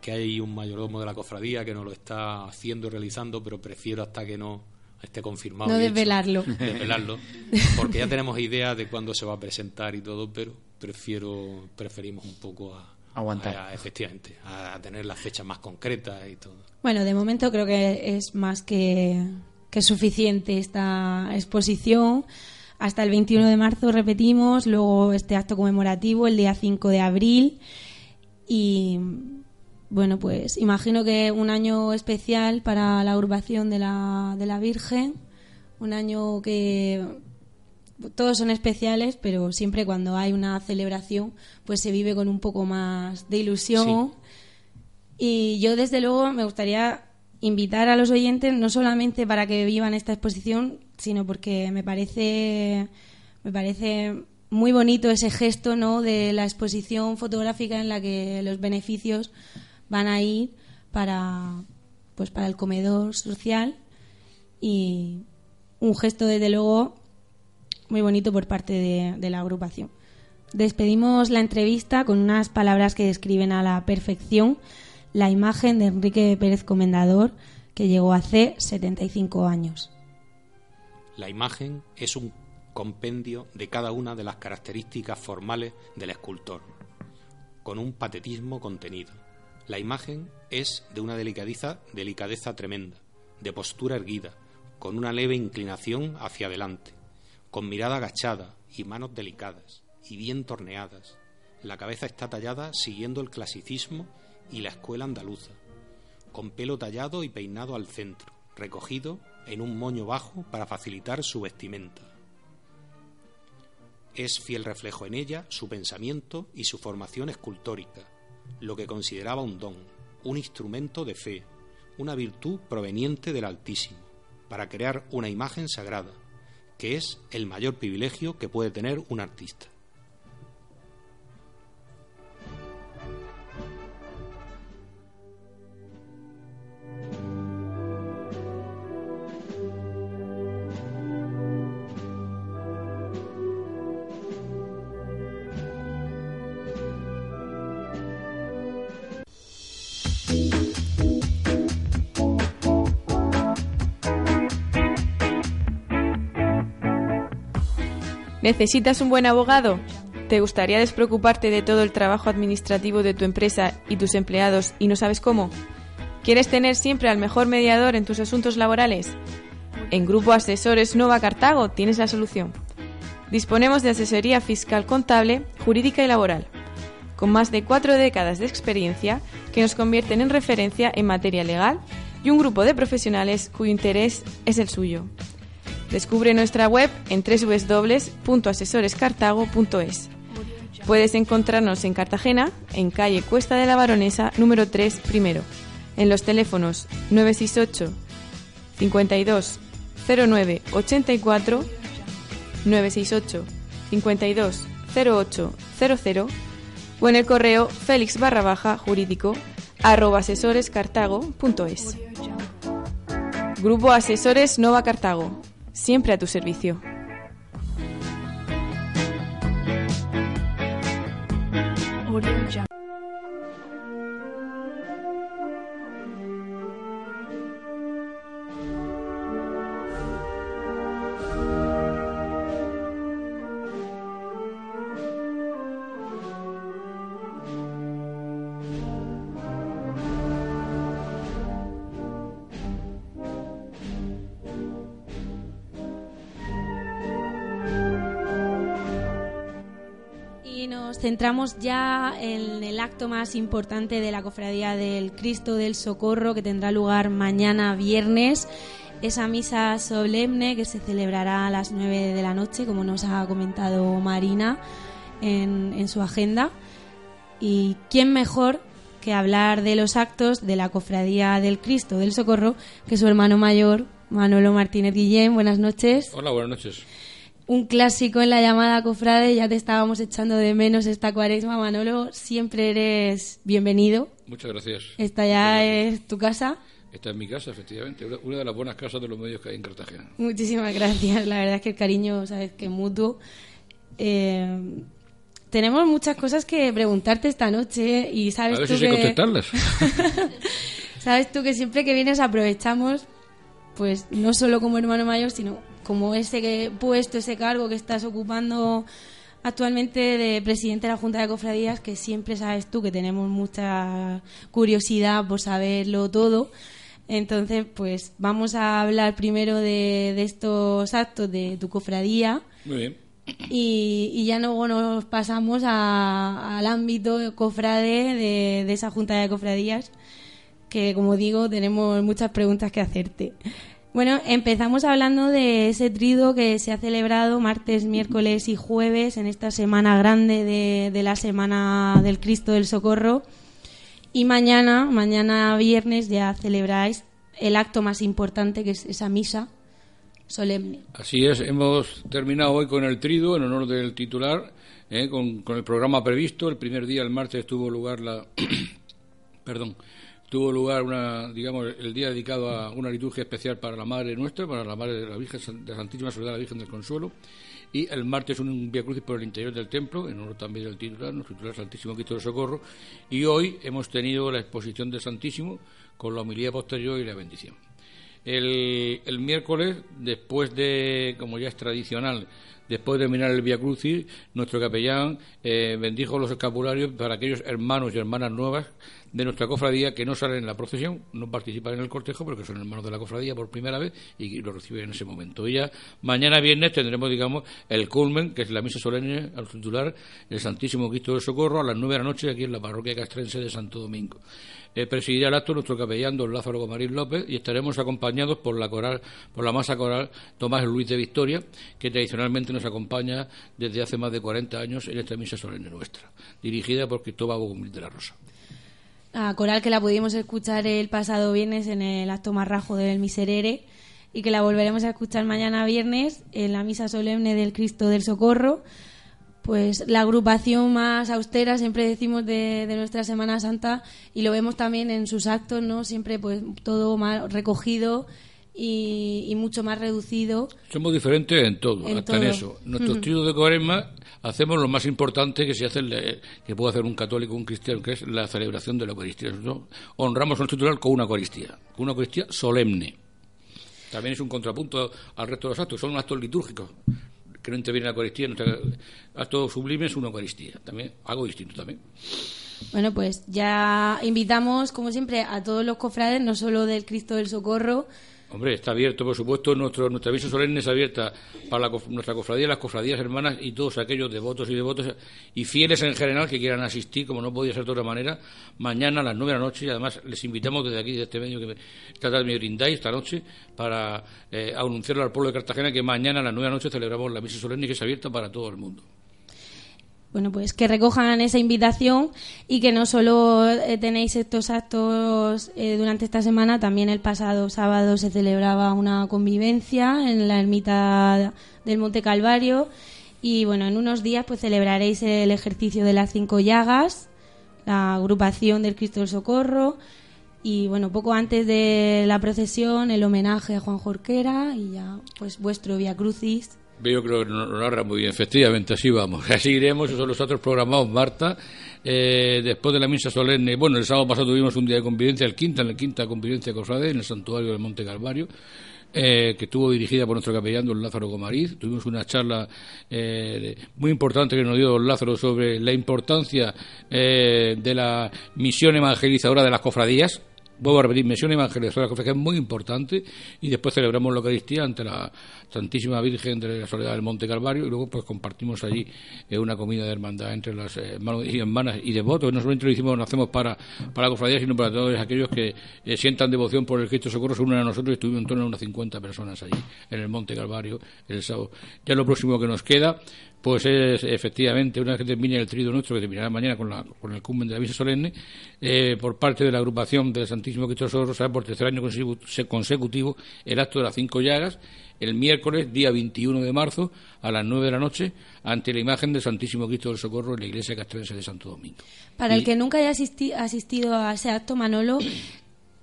que hay un mayordomo de la cofradía que nos lo está haciendo y realizando pero prefiero hasta que no esté confirmado No hecho, desvelarlo. desvelarlo porque ya tenemos idea de cuándo se va a presentar y todo pero prefiero preferimos un poco a Aguantar. a- efectivamente a tener las fechas más concretas y todo Bueno, de momento creo que es más que, que suficiente esta exposición. Hasta el 21 de marzo repetimos, luego este acto conmemorativo el día 5 de abril. Y bueno, pues imagino que un año especial para la urbación de la, de la Virgen, un año que todos son especiales, pero siempre cuando hay una celebración pues se vive con un poco más de ilusión. Y yo, desde luego, me gustaría invitar a los oyentes no solamente para que vivan esta exposición, sino porque me parece, me parece muy bonito ese gesto ¿no? de la exposición fotográfica en la que los beneficios van a ir para, pues, para el comedor social y un gesto, desde luego, muy bonito por parte de, de la agrupación. Despedimos la entrevista con unas palabras que describen a la perfección la imagen de Enrique Pérez Comendador, que llegó hace 75 años. La imagen es un compendio de cada una de las características formales del escultor, con un patetismo contenido. La imagen es de una delicadeza, delicadeza tremenda, de postura erguida, con una leve inclinación hacia adelante, con mirada agachada y manos delicadas y bien torneadas. La cabeza está tallada siguiendo el clasicismo y la escuela andaluza, con pelo tallado y peinado al centro, recogido en un moño bajo para facilitar su vestimenta. Es fiel reflejo en ella su pensamiento y su formación escultórica, lo que consideraba un don, un instrumento de fe, una virtud proveniente del Altísimo, para crear una imagen sagrada, que es el mayor privilegio que puede tener un artista. ¿Necesitas un buen abogado? ¿Te gustaría despreocuparte de todo el trabajo administrativo de tu empresa y tus empleados y no sabes cómo? ¿Quieres tener siempre al mejor mediador en tus asuntos laborales? En Grupo Asesores Nova Cartago tienes la solución. Disponemos de asesoría fiscal contable, jurídica y laboral, con más de cuatro décadas de experiencia que nos convierten en referencia en materia legal y un grupo de profesionales cuyo interés es el suyo. Descubre nuestra web en www.asesorescartago.es. Puedes encontrarnos en Cartagena, en calle Cuesta de la Baronesa, número 3, primero, en los teléfonos 968 52 09 84 968 52 08 00 o en el correo félix barra baja jurídico arroba asesorescartago.es. Grupo Asesores Nova Cartago. Siempre a tu servicio. Nos centramos ya en el acto más importante de la Cofradía del Cristo del Socorro que tendrá lugar mañana viernes. Esa misa solemne que se celebrará a las 9 de la noche, como nos ha comentado Marina en, en su agenda. Y quién mejor que hablar de los actos de la Cofradía del Cristo del Socorro que su hermano mayor, Manolo Martínez Guillén. Buenas noches. Hola, buenas noches. Un clásico en la llamada cofrade, ya te estábamos echando de menos esta cuaresma, Manolo, siempre eres bienvenido. Muchas gracias. Esta ya es tu casa. Esta es mi casa, efectivamente, una- de las buenas casas de los medios que hay en Cartagena. Muchísimas gracias, la verdad es que el cariño, sabes que es mutuo. Eh, tenemos muchas cosas que preguntarte esta noche y sabes A ver tú si sé que... contestarlas. Sabes tú que siempre que vienes aprovechamos, pues no solo como hermano mayor, sino como ese que- puesto, ese cargo que estás ocupando actualmente de presidente de la Junta de Cofradías, que siempre sabes tú que tenemos mucha curiosidad por saberlo todo. Entonces, pues vamos a hablar primero de, de estos actos de tu cofradía Muy bien. y, y ya luego nos pasamos a- al ámbito cofrade de, de esa junta de cofradías que como digo tenemos muchas preguntas que hacerte. Bueno, empezamos hablando de ese trido que se ha celebrado martes, miércoles y jueves en esta semana grande de, la Semana del Cristo del Socorro. Y mañana, mañana viernes, ya celebráis el acto más importante que es esa misa solemne. Así es, hemos terminado hoy con el trido en honor del titular, eh, con, con el programa previsto. El primer día, el martes, tuvo lugar la. perdón. Tuvo lugar una, digamos, el día dedicado a una liturgia especial para la Madre Nuestra, para la Madre de la Virgen de Santísima Soledad de la Virgen del Consuelo. Y el martes un Via Crucis por el interior del templo, en honor también del titular, nuestro titular Santísimo Cristo del Socorro. Y hoy hemos tenido la exposición del Santísimo con la homilía posterior y la bendición. El, el miércoles, después de, como ya es tradicional, después de terminar el Via Crucis, nuestro capellán eh, bendijo los escapularios para aquellos hermanos y hermanas nuevas de nuestra cofradía que no salen en la procesión, no participan en el cortejo, pero que son hermanos de la cofradía por primera vez y lo reciben en ese momento. Y ya mañana viernes tendremos, digamos, el culmen, que es la misa solemne al titular, el Santísimo Cristo del Socorro, a las nueve de la noche aquí en la parroquia castrense de Santo Domingo. Eh, presidirá el acto nuestro capellán don Lázaro Gomarín López y estaremos acompañados por la coral, por la masa coral Tomás Luis de Victoria, que tradicionalmente nos acompaña desde hace más de 40 años en esta misa solemne nuestra, dirigida por Cristóbal Bogumil de la Rosa. A coral que la pudimos escuchar el pasado viernes en el acto marrajo del Miserere y que la volveremos a escuchar mañana viernes en la misa solemne del Cristo del Socorro pues la agrupación más austera, siempre decimos, de, de, nuestra Semana Santa y lo vemos también en sus actos, ¿no? Siempre pues todo más recogido y, y mucho más reducido. Somos diferentes en todo, En hasta en eso. Nuestros tríos de cuaresma hacemos lo más importante que se hace, que puede hacer un católico o un cristiano, que es la celebración de la Eucaristía. Nosotros honramos a nuestro titular con una Eucaristía, con una Eucaristía solemne. También es un contrapunto al resto de los actos, son actos litúrgicos que no interviene la Eucaristía. Nuestro acto sublime es una Eucaristía, también algo distinto también. Bueno, pues ya invitamos, como siempre, a todos los cofrades, no solo del Cristo del Socorro, Hombre, está abierto, por supuesto, nuestro, nuestra misa solemne es abierta para la nuestra cofradía, las cofradías hermanas y todos aquellos devotos y devotos y fieles en general que quieran asistir, como no podía ser de otra manera, mañana a las nueve de la noche y además les invitamos desde aquí, desde este medio que me, tarde me brindáis, esta noche, para eh, anunciarlo al pueblo de Cartagena que mañana a las nueve de la noche celebramos la misa solemne que es abierta para todo el mundo. Bueno, pues que recojan esa invitación y que no solo eh, tenéis estos actos eh, durante esta semana, también el pasado sábado se celebraba una convivencia en la ermita del Monte Calvario y bueno, en unos días pues celebraréis el ejercicio de las cinco llagas, la agrupación del Cristo del Socorro y bueno, poco antes de la procesión el homenaje a Juan Jorquera y ya pues vuestro Via Crucis Veo que lo, narra muy bien, efectivamente, así vamos. Así iremos, esos son los otros programados, Marta. Eh, después de la misa solemne, bueno, el sábado pasado tuvimos un día de convivencia, el quinta, en la quinta convivencia cofrade, en el santuario del Monte Calvario. eh, que estuvo dirigida por nuestro capellán, don Lázaro Gomariz. Tuvimos una charla eh, muy importante que nos dio don Lázaro sobre la importancia eh, de la misión evangelizadora de las cofradías. Vuelvo a repetir, misión evangelizadora, que es muy importante, y después celebramos la Eucaristía ante la Santísima Virgen de la Soledad del Monte Calvario, y luego pues compartimos allí eh, una comida de hermandad entre las hermanos y hermanas y devotos. No solamente lo hicimos, lo hacemos para, para la cofradía, sino para todos aquellos que eh, sientan devoción por el Cristo Socorro, se unen a nosotros y estuvimos en torno a unas 50 personas allí, en el Monte Calvario, el sábado. Ya lo próximo que nos queda, pues es efectivamente, una vez que termine el trido nuestro, que terminará mañana con, la, con el cumben de la misa solemne, eh, por parte de la agrupación del Santísimo Cristo Socorro, será por tercer año consecu- se- consecutivo el acto de las cinco llagas, el miércoles, día 21 de marzo, a las 9 de la noche, ante la imagen del Santísimo Cristo del Socorro en la iglesia castrense de Santo Domingo. Para Y- el que nunca haya asisti- asistido a ese acto, Manolo,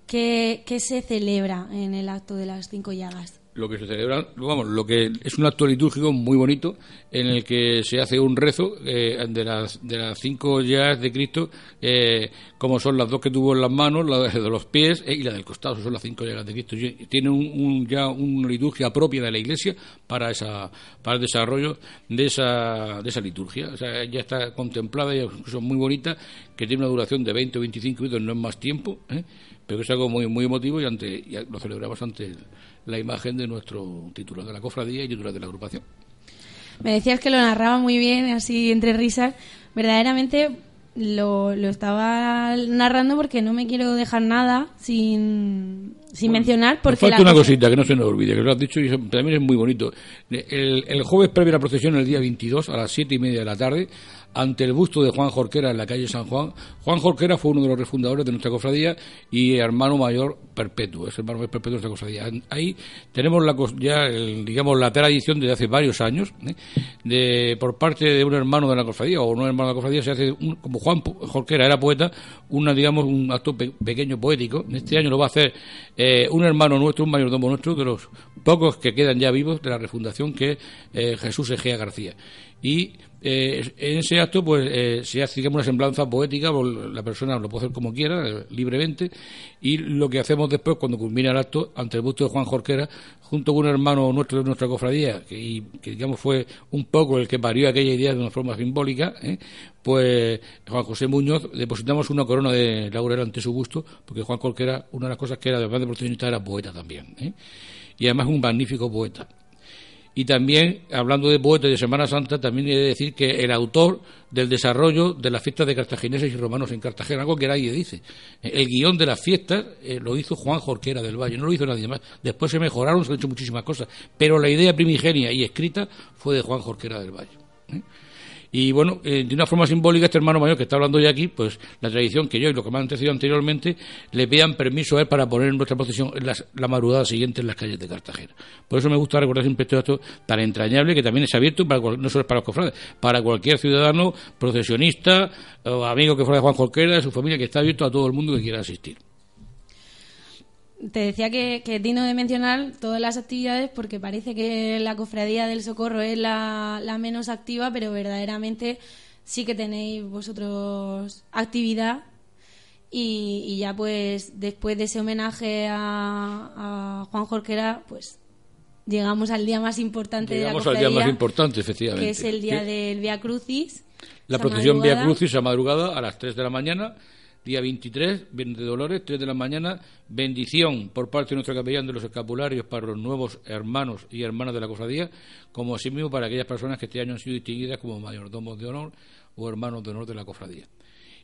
¿qué, qué se celebra en el acto de las cinco llagas? Lo que se celebra, vamos, lo que es un acto litúrgico muy bonito en el que se hace un rezo eh, de las de las cinco llagas de Cristo, eh, como son las dos que tuvo en las manos, la de los pies eh, y la del costado, son las cinco llagas de Cristo. Tiene un, un- ya una liturgia propia de la Iglesia para esa para el desarrollo de esa de esa liturgia. O sea, ya está contemplada y incluso muy bonita, que tiene una duración de 20 o 25 minutos, no es más tiempo, ¿eh? pero es algo muy muy emotivo y ante y lo celebramos ante el- la imagen de nuestro titular de la cofradía y titular de la agrupación. Me decías que lo narraba muy bien, así entre risas. Verdaderamente lo, lo estaba narrando porque no me quiero dejar nada sin, sin mencionar. Porque falta la una cosa- cosita que no se nos olvide, que lo has dicho y eso también es muy bonito. El, el jueves previo a la procesión, el día 22, a las siete y media de la tarde, ante el busto de Juan Jorquera en la calle San Juan. Juan Jorquera fue uno de los refundadores de nuestra cofradía y hermano mayor perpetuo, es hermano mayor perpetuo de nuestra cofradía. Ahí tenemos la, ya, digamos, la tradición desde hace varios años, ¿eh? de por parte de un hermano de la cofradía o un hermano de la cofradía, se hace, un- como Juan Jorquera era poeta, una, digamos, un acto pe- pequeño poético. Este año lo va a hacer eh, un hermano nuestro, un mayordomo nuestro, de los pocos que quedan ya vivos de la refundación, que es eh, Jesús Egea García. Y Eh, en ese acto, pues, eh, se hace una semblanza poética, pues, la persona lo puede hacer como quiera, eh, libremente, y lo que hacemos después, cuando culmina el acto, ante el busto de Juan Jorquera, junto con un hermano nuestro de nuestra cofradía, que, digamos fue un poco el que parió aquella idea de una forma simbólica, ¿eh? pues Juan José Muñoz depositamos una corona de laurel ante su busto, porque Juan Jorquera, una de las cosas que era, además de protagonista, era poeta también, y además un magnífico poeta. Y también, hablando de poeta y de Semana Santa, también he de decir que el autor del desarrollo de las fiestas de cartagineses y romanos en Cartagena, algo que nadie dice. El guion de las fiestas eh, lo hizo Juan Jorquera del Valle, no lo hizo nadie más. Después se mejoraron, se han hecho muchísimas cosas, pero la idea primigenia y escrita fue de Juan Jorquera del Valle. ¿eh? Y bueno, eh, de una forma simbólica, este hermano mayor que está hablando ya aquí, pues la tradición que yo y lo que me han antecedido anteriormente, le pidan permiso a él para poner nuestra procesión la madrugada siguiente en las calles de Cartagena. Por eso me gusta recordar siempre este acto tan entrañable que también es abierto para no solo para los cofrades, para cualquier ciudadano, procesionista o amigo que fuera de Juan Jorquera, de su familia, que está abierto a todo el mundo que quiera asistir. Te decía que, que digno de mencionar todas las actividades porque parece que la cofradía del socorro es la, la menos activa, pero verdaderamente sí que tenéis vosotros actividad y, y ya pues después de ese homenaje a, a Juan Jorquera, pues llegamos al día más importante Llegamos de al la día cofradía, más importante, efectivamente. que es el día Sí. del Via Crucis. La procesión madrugada. Crucis a madrugada a las 3 de la mañana, día 23, Viernes de Dolores, 3 de la mañana, bendición por parte de nuestro capellán de los escapularios para los nuevos hermanos y hermanas de la cofradía, como asimismo para aquellas personas que este año han sido distinguidas como mayordomos de honor o hermanos de honor de la cofradía.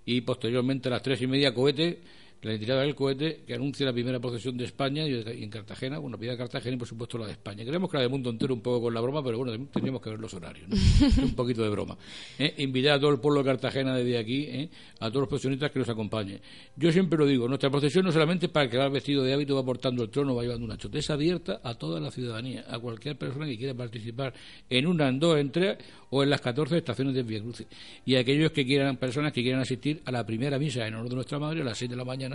Y posteriormente a las tres y media, cohete, la retirada del cohete que anuncia la primera procesión de España y en Cartagena, bueno, la de Cartagena y por supuesto la de España. Creemos que la del mundo entero un poco con la broma, pero bueno, tendríamos que ver los horarios, ¿no? un poquito de broma. ¿eh? Invitar a todo el pueblo de Cartagena desde aquí, ¿eh? a todos los profesionistas que nos acompañen. Yo siempre lo digo, nuestra procesión no solamente para que va vestido de hábito, va portando el trono, va llevando una chota, es abierta a toda la ciudadanía, a cualquier persona que quiera participar en una, en dos, en tres o en las 14 estaciones de Via Crucis. Y aquellos que quieran, personas que quieran asistir a la primera misa en honor de nuestra madre a las 6 de la mañana,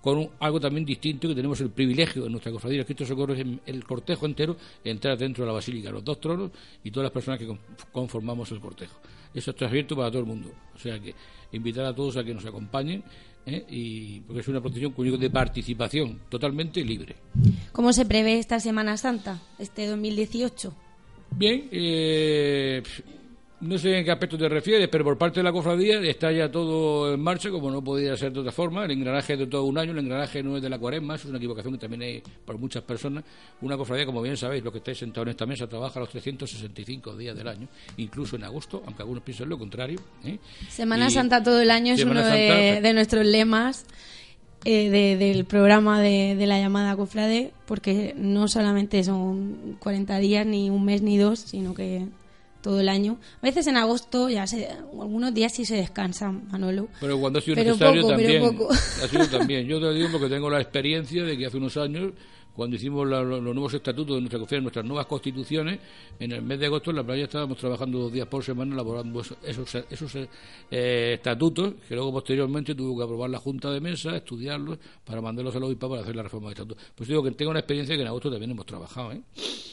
con un- algo también distinto que tenemos el privilegio en nuestra cofradía de Cristo Socorro, es en- el cortejo entero, entrar dentro de la basílica, los dos tronos y todas las personas que con- conformamos el cortejo. Eso está abierto para todo el mundo. O sea que invitar a todos a que nos acompañen, ¿eh? y porque es una procesión cuyo de participación totalmente libre. ¿Cómo se prevé esta Semana Santa, este 2018? Bien, eh, no sé en qué aspecto te refieres, pero por parte de la cofradía está ya todo en marcha, como no podía ser de otra forma. El engranaje es de todo un año, el engranaje no es de la cuaresma, eso es una equivocación que también hay por muchas personas. Una cofradía, como bien sabéis, los que estáis sentados en esta mesa, trabaja los 365 días del año, incluso en agosto, aunque algunos piensen lo contrario. ¿eh? Semana Y- Santa todo el año es Semana uno de, Santa, de nuestros lemas eh, de- del programa de, de la llamada Cofrade, porque no solamente son 40 días, ni un mes, ni dos, sino que todo el año. A veces en agosto, ya se, algunos días sí se descansan, Manolo. Pero cuando ha sido Pero necesario poco, pero también. poco. Ha sido también. Yo te lo digo porque tengo la experiencia de que hace unos años, cuando hicimos la- los nuevos estatutos de nuestra cofradía, nuestras nuevas constituciones, en el mes de agosto en la playa estábamos trabajando dos días por semana elaborando esos, esos, esos, eh, estatutos que luego posteriormente tuvo que aprobar la Junta de Mesa, estudiarlos para mandarlos al obispo para hacer la reforma de estatutos. Pues digo que tengo una experiencia que en agosto también hemos trabajado. ¿eh?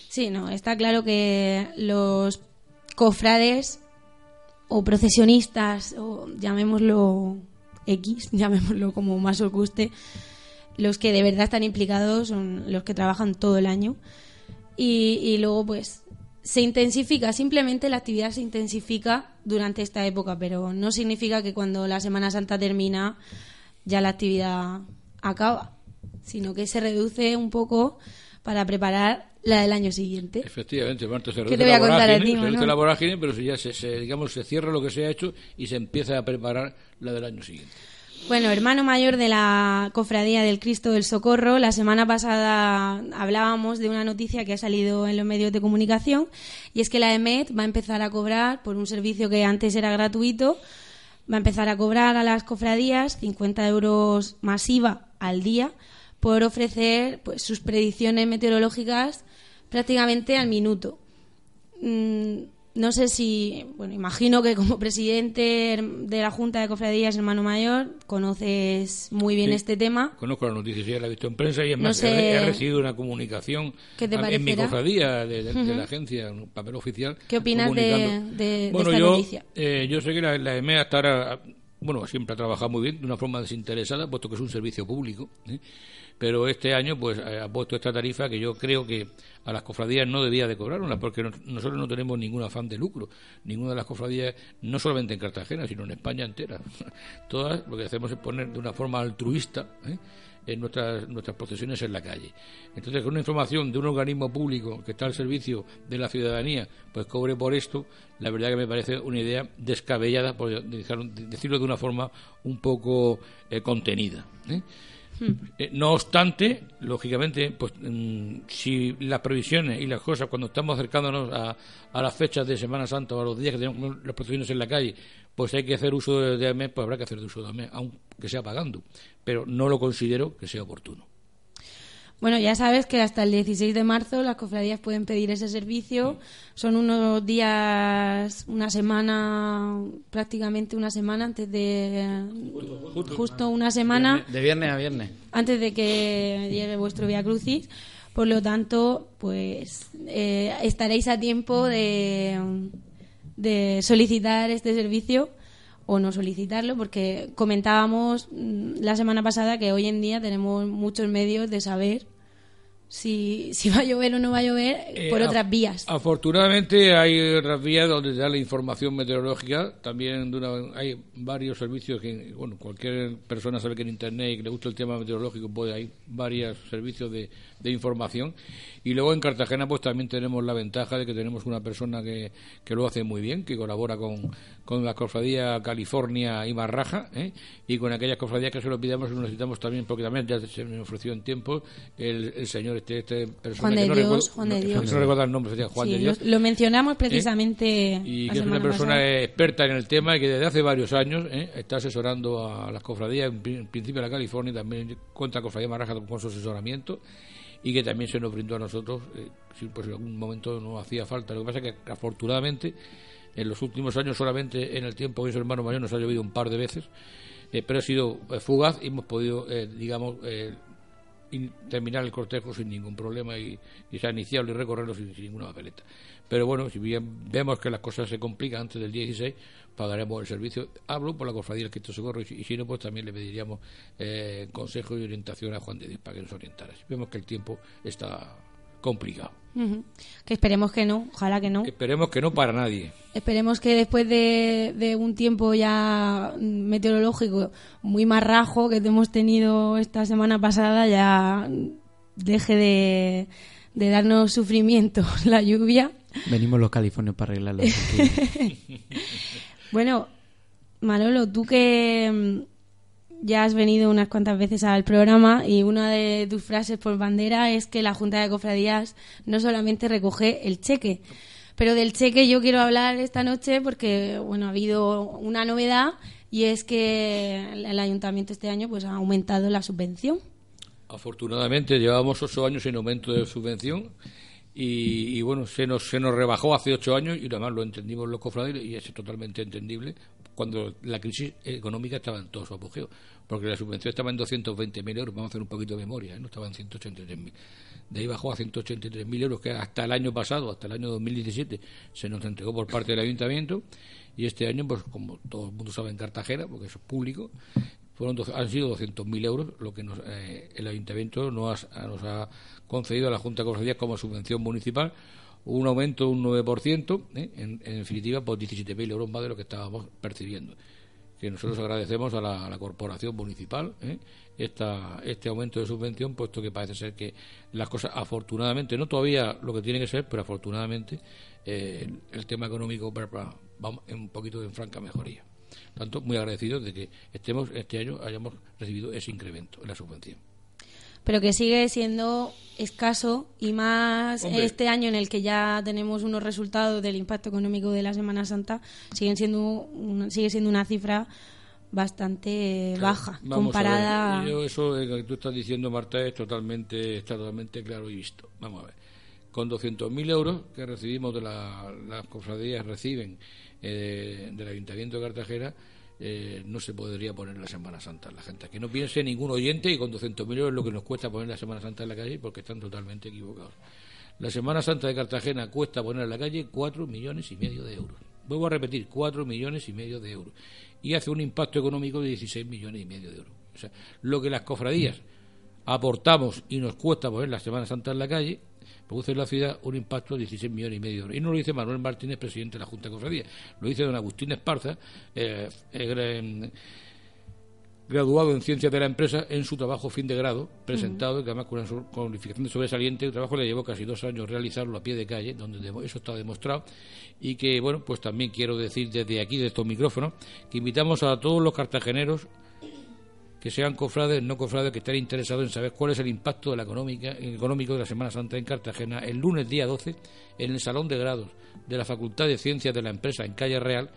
Sí, no, está claro que los cofrades o procesionistas, o llamémoslo X, llamémoslo como más os guste, los que de verdad están implicados son los que trabajan todo el año. Y, y luego, pues, se intensifica, simplemente la actividad se intensifica durante esta época, pero no significa que cuando la Semana Santa termina ya la actividad acaba, sino que se reduce un poco para preparar la del año siguiente. Efectivamente, Marta, se ¿Qué te voy a contar a ti, se Manolo? la vorágine, pero si ya se, se, digamos, se cierra lo que se ha hecho y se empieza a preparar la del año siguiente. Bueno, hermano mayor de la Cofradía del Cristo del Socorro, la semana pasada hablábamos de una noticia que ha salido en los medios de comunicación y es que la EMET va a empezar a cobrar por un servicio que antes era gratuito, va a empezar a cobrar a las cofradías 50 euros masiva al día por ofrecer pues, sus predicciones meteorológicas prácticamente al minuto. Mm, no sé si, bueno, imagino que como presidente de la Junta de Cofradías, hermano mayor, conoces muy bien Sí. este tema. Conozco la noticia, sí, la he visto en prensa y es No más, sé- he, recibido una comunicación ¿Qué te a- en mi cofradía de, de- de Ujú. la agencia, un papel oficial. ¿Qué opinas de, de- Bueno, esta yo, noticia? eh, yo sé que la, la EMEA está ahora- bueno, siempre ha trabajado muy bien, de una forma desinteresada, puesto que es un servicio público. ¿eh? Pero este año, pues, eh, ha puesto esta tarifa que yo creo que a las cofradías no debía de cobrarla, porque no- nosotros no tenemos ningún afán de lucro. Ninguna de las cofradías, no solamente en Cartagena, sino en España entera. Todas lo que hacemos es poner de una forma altruista ¿eh? en nuestras, nuestras procesiones en la calle. Entonces, con una información de un organismo público que está al servicio de la ciudadanía, pues cobre por esto, la verdad que me parece una idea descabellada, por decirlo de una forma un poco eh, contenida. Eh, no obstante, lógicamente, pues mm, si las previsiones y las cosas, cuando estamos acercándonos a, las fechas de Semana Santa o a los días que tenemos las procesiones en la calle, pues hay que hacer uso de, de AME, pues habrá que hacer uso de AME, aunque sea pagando. Pero no lo considero que sea oportuno. Bueno, ya sabes que hasta el 16 de marzo las cofradías pueden pedir ese servicio. Son unos días, una semana, prácticamente una semana antes de. Justo una semana De viernes a viernes. antes de que llegue vuestro Via Crucis. Por lo tanto, pues eh, estaréis a tiempo de, de solicitar este servicio o no solicitarlo, porque comentábamos mm, la semana pasada que hoy en día tenemos muchos medios de saber si, si va a llover o no va a llover Eh, por otras vías. Afortunadamente hay otras vías donde da la información meteorológica. También de una- hay varios servicios que, bueno, cualquier persona sabe que en Internet y que le gusta el tema meteorológico, pues hay varios servicios de, de información. Y luego en Cartagena, pues también tenemos la ventaja de que tenemos una persona que, que lo hace muy bien, que colabora con, con la cofradía California y Marraja, ¿eh? y con aquellas cofradías que se lo pidamos, lo necesitamos también, porque también ya se me ofreció en tiempo el, el señor este, este persona Juan de que no Dios, recuerdo- Juan de no- Dios. no recuerdo el nombre, sería Juan Sí, de Dios. Lo, mencionamos precisamente Y la que es una persona pasada. experta en el tema y que desde hace varios años ¿eh? está asesorando a las cofradías, en, pri- en principio la California, también cuenta con Cofradía Marraja con su asesoramiento y que también se nos brindó a nosotros, eh, si pues en algún momento no hacía falta. Lo que pasa es que afortunadamente en los últimos años solamente en el tiempo que es hermano mayor nos ha llovido un par de veces, eh, pero ha sido eh, fugaz y hemos podido, eh, digamos, in- terminar el cortejo sin ningún problema y, y iniciado y recorrerlo sin, ninguna papeleta. Pero bueno, si bien vemos que las cosas se complican antes del 16, pagaremos el servicio. Hablo por la cofradía del Cristo Socorro y, y si no, pues también le pediríamos eh, consejo y orientación a Juan de Dios para que nos orientara. Vemos que el tiempo está complicado. Que esperemos que no, ojalá que no. Esperemos que no para nadie. Esperemos que después de, de un tiempo ya mm, meteorológico muy marrajo que hemos tenido esta semana pasada ya deje de, de darnos sufrimiento la lluvia. Venimos los californios para arreglarlo. Bueno, Manolo, tú que mm, ya has venido unas cuantas veces al programa y una de tus frases por bandera es que la Junta de Cofradías no solamente recoge el cheque, pero del cheque yo quiero hablar esta noche porque bueno ha habido una novedad y es que el ayuntamiento este año pues ha aumentado la subvención. Afortunadamente llevamos ocho años sin aumento de subvención y, y, bueno, se nos, se nos rebajó hace ocho años y además lo entendimos los cofrades y es totalmente entendible cuando la crisis económica estaba en todo su apogeo, porque la subvención estaba en 220.000 euros, vamos a hacer un poquito de memoria, ¿eh? no estaba en 183.000. De ahí bajó a 183.000 euros, que hasta el año pasado, hasta el año 2017, se nos entregó por parte del ayuntamiento y este año, pues como todo el mundo sabe en Cartagena, porque eso es público, fueron doce- han sido 200.000 euros lo que nos, eh, el ayuntamiento nos ha, nos ha concedido a la Junta de Cofradías como subvención municipal un aumento de un 9%, ¿eh? en, en definitiva, por 17.000 euros más de lo que estábamos percibiendo. Que nosotros agradecemos a la, corporación municipal ¿eh? esta, este aumento de subvención, puesto que parece ser que las cosas, afortunadamente, no todavía lo que tiene que ser, pero afortunadamente eh, el, tema económico va, un poquito en franca mejoría. Tanto, muy agradecidos de que estemos este año hayamos recibido ese incremento en la subvención. pero que sigue siendo escaso y más Hombre. este año en el que ya tenemos unos resultados del impacto económico de la Semana Santa siguen siendo una, sigue siendo una cifra bastante baja comparada a yo eso eh, que tú estás diciendo, Marta, es totalmente, está totalmente claro y visto. Vamos a ver. con 200.000 euros que recibimos de la- las cofradías reciben eh, del Ayuntamiento de Cartagena, eh, no se podría poner la Semana Santa en la gente. Que no piense ningún oyente que con 200.000 euros lo que nos cuesta poner la Semana Santa en la calle, porque están totalmente equivocados. La Semana Santa de Cartagena cuesta poner en la calle 4 millones y medio de euros. Vuelvo a repetir, 4 millones y medio de euros. Y hace un impacto económico de 16 millones y medio de euros. O sea, lo que las cofradías aportamos y nos cuesta poner la Semana Santa en la calle, produce en la ciudad un impacto de 16 millones y medio de euros. Y no lo dice Manuel Martínez, presidente de la Junta de Cofradías, lo dice don Agustín Esparza, eh, eh, gra- graduado en Ciencias de la Empresa en su trabajo fin de grado, presentado, que además con una cualificación de sobresaliente, el trabajo le llevó casi dos años realizarlo a pie de calle, donde eso está demostrado, y que, bueno, pues también quiero decir desde aquí, de estos micrófonos, que invitamos a todos los cartageneros que sean cofrades, no cofrades, que estén interesados en saber cuál es el impacto económico de la Semana Santa en Cartagena el lunes día 12 en el Salón de Grados de la Facultad de Ciencias de la Empresa en Calle Real,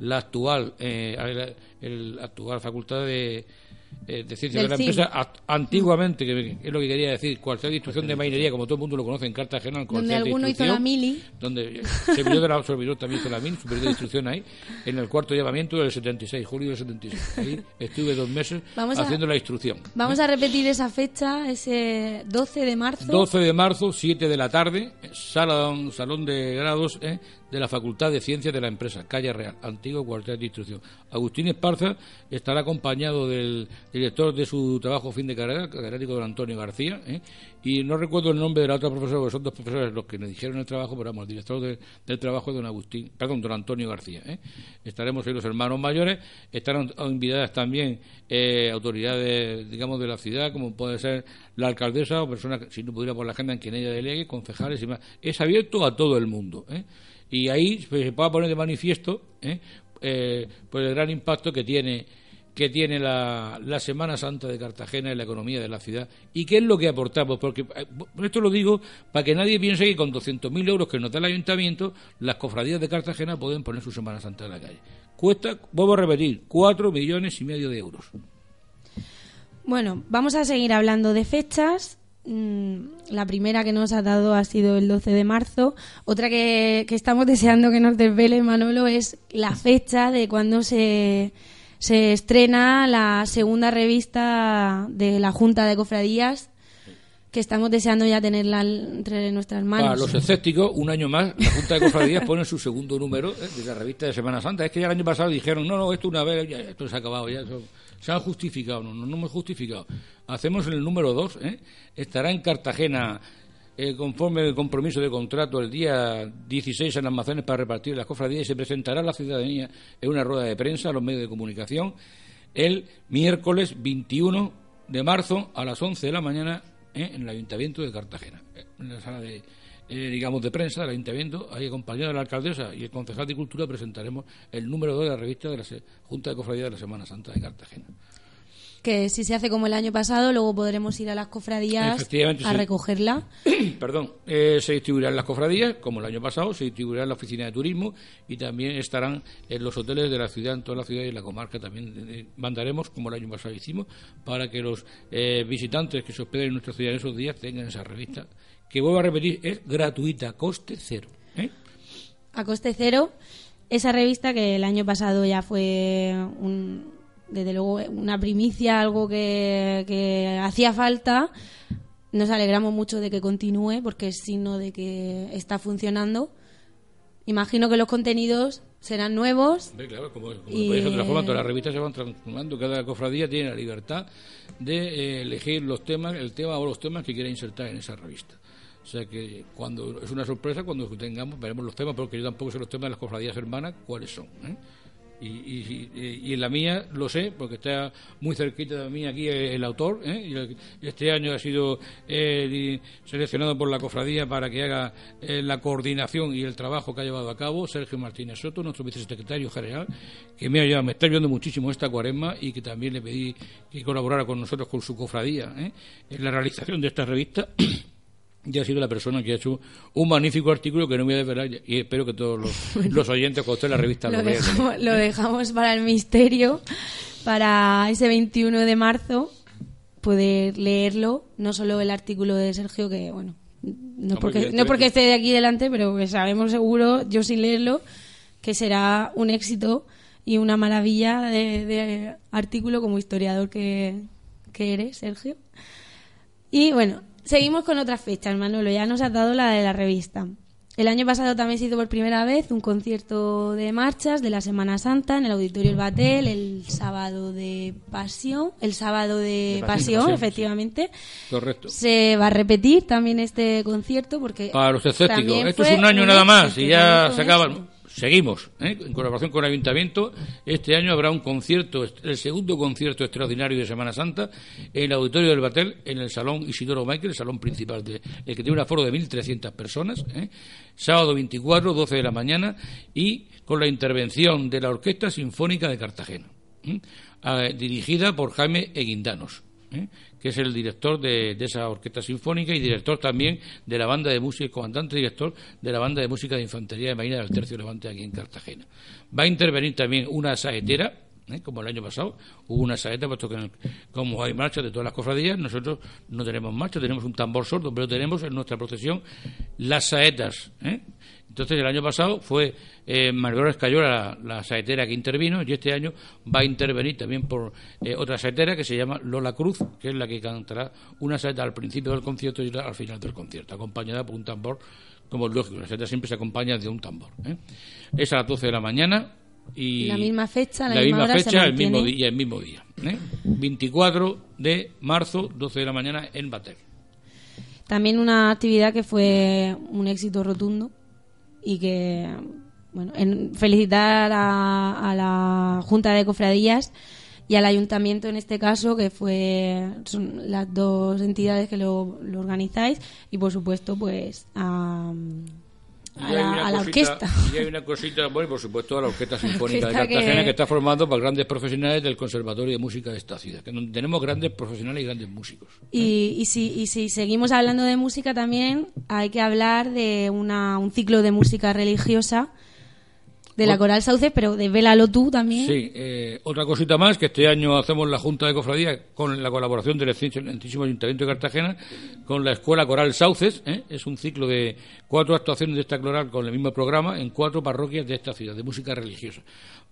la actual, eh, el actual Facultad de, eh, de Ciencias Del de la. Empresa, act- antiguamente, que es lo que quería decir, cualquier instrucción de marinería, como todo el mundo lo conoce en Cartagena, en Donde cualquier alguno hizo la mili. donde servidor de la servidor también hizo la MIN, superior de instrucción ahí, en el cuarto llamamiento del 76, julio del 76. Ahí estuve dos meses Vamos a- haciendo la instrucción. Vamos a repetir esa fecha, ese 12 de marzo. 12 de marzo, 7 de la tarde, salón, salón de grados eh, de la Facultad de Ciencias de la Empresa, Calle Real, antiguo cuartel de instrucción. Agustín Esparza estará acompañado del director de su trabajo fin de carrera, catedrático don Antonio García, eh, y no recuerdo el nombre de la otra profesora, porque son dos profesores los que me dijeron el trabajo, pero vamos, el director de- del trabajo don Agustín, perdón, don Antonio García. eh. Estaremos ahí los hermanos mayores, estarán invitadas también eh, autoridades, digamos, de la ciudad, como puede ser la alcaldesa o personas, si no pudiera por la agenda en quien ella delegue, concejales y más. Es abierto a todo el mundo. Y ahí pues, se puede poner de manifiesto ¿eh? Eh, pues el gran impacto que tiene que tiene la, la Semana Santa de Cartagena en la economía de la ciudad y qué es lo que aportamos. Porque eh, esto lo digo para que nadie piense que con 200.000 euros que nos da el ayuntamiento, las cofradías de Cartagena pueden poner su Semana Santa en la calle. Cuesta, vuelvo a repetir, 4 millones y medio de euros. Bueno, vamos a seguir hablando de fechas. Mm, La primera que nos ha dado ha sido el 12 de marzo. Otra que, estamos deseando que nos desvele Manolo es la fecha de cuando se, se estrena la segunda revista de la Junta de Cofradías, que estamos deseando ya tenerla entre nuestras manos. Para los escépticos, un año más, la Junta de Cofradías pone su segundo número eh, de la revista de Semana Santa. Es que ya el año pasado dijeron, no, no, esto una vez, ya, esto se ha acabado, ya eso- se han justificado. No, no, no hemos justificado. Hacemos el número dos, ¿eh? estará en Cartagena, eh, conforme el compromiso de contrato, el día 16 en almacenes para repartir las cofradías y se presentará a la ciudadanía en una rueda de prensa a los medios de comunicación el miércoles 21 de marzo a las 11 de la mañana ¿eh? en el Ayuntamiento de Cartagena, eh, en la sala de, eh, digamos, de prensa del Ayuntamiento, ahí acompañado de la alcaldesa y el concejal de Cultura presentaremos el número 2 de la revista de la se- Junta de Cofradía de la Semana Santa de Cartagena. Que si se hace como el año pasado, luego podremos ir a las cofradías a recogerla. Perdón, eh, se distribuirán en las cofradías, como el año pasado, se distribuirá en la oficina de turismo y también estarán en los hoteles de la ciudad, en toda la ciudad y en la comarca también. eh, mandaremos, como el año pasado hicimos, para que los eh, visitantes que se hospeden en nuestra ciudad en esos días tengan esa revista, que vuelvo a repetir, es gratuita, coste cero. ¿eh? a coste cero. Esa revista que el año pasado ya fue un, desde luego una primicia, algo que, que hacía falta. Nos alegramos mucho de que continúe porque es signo de que está funcionando. Imagino que los contenidos serán nuevos. Hombre, claro, como, como Y, se transforma, eh, todas las revistas se van transformando, cada cofradía tiene la libertad de eh, elegir los temas, el tema o los temas que quiera insertar en esa revista. O sea que cuando es una sorpresa, cuando tengamos, veremos los temas, porque yo tampoco sé los temas de las cofradías hermanas, cuáles son. ¿eh? Y, y, y- y en la mía lo sé, porque está muy cerquita de mí aquí el, autor. ¿eh? Y este año ha sido seleccionado por la cofradía para que haga eh, la coordinación y el trabajo que ha llevado a cabo Sergio Martínez Soto, nuestro vicesecretario general, que me, ha ayudado- me está ayudando muchísimo esta cuaresma y que también le pedí que colaborara con nosotros, con su cofradía, ¿eh? en la realización de esta revista. Y ha sido la persona que ha hecho un magnífico artículo que no voy a desvelar y espero que todos los, los oyentes cuando esté la revista lo, Lo vean. dejamos, lo dejamos para el misterio, para ese 21 de marzo, poder leerlo, no solo el artículo de Sergio, que bueno, no Hombre, porque, no porque esté de aquí delante, pero que sabemos seguro, yo sin leerlo, que será un éxito y una maravilla de, de artículo como historiador que, que eres, Sergio. Y bueno, seguimos con otras fechas, Manolo. Ya nos has dado la de la revista. El año pasado también se hizo por primera vez un concierto de marchas de la Semana Santa en el Auditorio El Batel, el sábado de Pasión, el sábado de, De Pasión, Pasión, Pasión, efectivamente. Correcto. Se va a repetir también este concierto porque Para los escépticos, esto es un año nada más y ya se acaba. Seguimos, ¿eh? en colaboración con el Ayuntamiento. Este año habrá un concierto, el segundo concierto extraordinario de Semana Santa, en el Auditorio del Batel, en el Salón Isidoro Michael, el salón principal, de, el que tiene un aforo de 1.300 personas. ¿eh? Sábado 24, 12 de la mañana, y con la intervención de la Orquesta Sinfónica de Cartagena, ¿eh? Ah, dirigida por Jaime Eguindanos. ¿Eh? que es el director de, esa orquesta sinfónica y director también de la banda de música, comandante director de la banda de música de infantería de Marina del Tercio Levante aquí en Cartagena. Va a intervenir también una saetera, ¿eh? como el año pasado, hubo una saeta, puesto que el- como hay marchas de todas las cofradías, nosotros no tenemos marcha, tenemos un tambor sordo, pero tenemos en nuestra procesión las saetas. ¿eh? Entonces el año pasado fue eh, Margarita Escayola la, la saetera que intervino y este año va a intervenir también por eh, otra saetera que se llama Lola Cruz, que es la que cantará una saeta al principio del concierto y otra al final del concierto, acompañada por un tambor, como es lógico, la saeta siempre se acompaña de un tambor. ¿eh? Es a las 12 de la mañana y La misma fecha, la la misma hora se fecha, el mismo día, el mismo día. ¿eh? 24 de marzo, 12 de la mañana en Batel. También una actividad que fue un éxito rotundo y que, bueno, en felicitar a, a la Junta de Cofradías y al Ayuntamiento en este caso, que fue son las dos entidades que lo, lo organizáis y por supuesto pues a, Y a la, a la cosita- orquesta. Y hay una cosita, bueno, por supuesto, a la Orquesta Sinfónica de orquesta que- Cartagena, que... está formando para grandes profesionales del Conservatorio de Música de esta ciudad, que tenemos grandes profesionales y grandes músicos. Y, y, si, y si seguimos hablando de música también hay que hablar de una, un ciclo de música religiosa de la Coral Sauce, pero de Vélalo tú también. Sí, eh, otra cosita más, que este año hacemos la Junta de Cofradía con la colaboración del excelentísimo Ayuntamiento de Cartagena con la Escuela Coral Sauces. ¿eh? Es un ciclo de cuatro actuaciones de esta coral con el mismo programa en cuatro parroquias de esta ciudad, de música religiosa.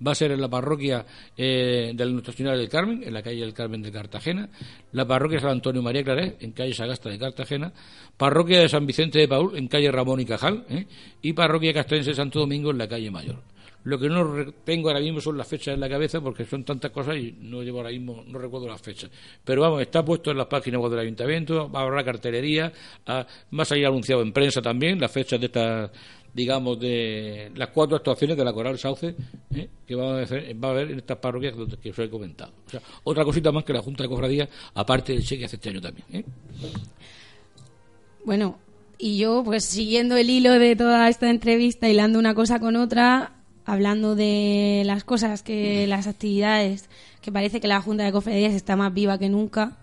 Va a ser en la parroquia eh, de Nuestra Señora del Carmen, en la calle del Carmen de Cartagena, la parroquia San Antonio María Claret, en calle Sagasta de Cartagena, parroquia de San Vicente de Paul, en calle Ramón y Cajal, ¿eh? y parroquia castrense de Santo Domingo, en la calle Mayor. Lo que no tengo ahora mismo son las fechas en la cabeza porque son tantas cosas y no llevo ahora mismo, no recuerdo las fechas. Pero vamos, está puesto en las páginas web del ayuntamiento, va a haber cartelería, ah, va a salir anunciado en prensa también las fechas de estas, digamos, de las cuatro actuaciones de la Coral Sauce ¿eh? que va a, hacer- va a haber en estas parroquias que os he comentado. O sea, otra cosita más que la Junta de Cofradía, aparte del cheque hace este año también. ¿eh? Bueno, y yo, pues siguiendo el hilo de toda esta entrevista, hilando una cosa con otra, hablando de las cosas que las actividades, que parece que la Junta de Cofradías está más viva que nunca,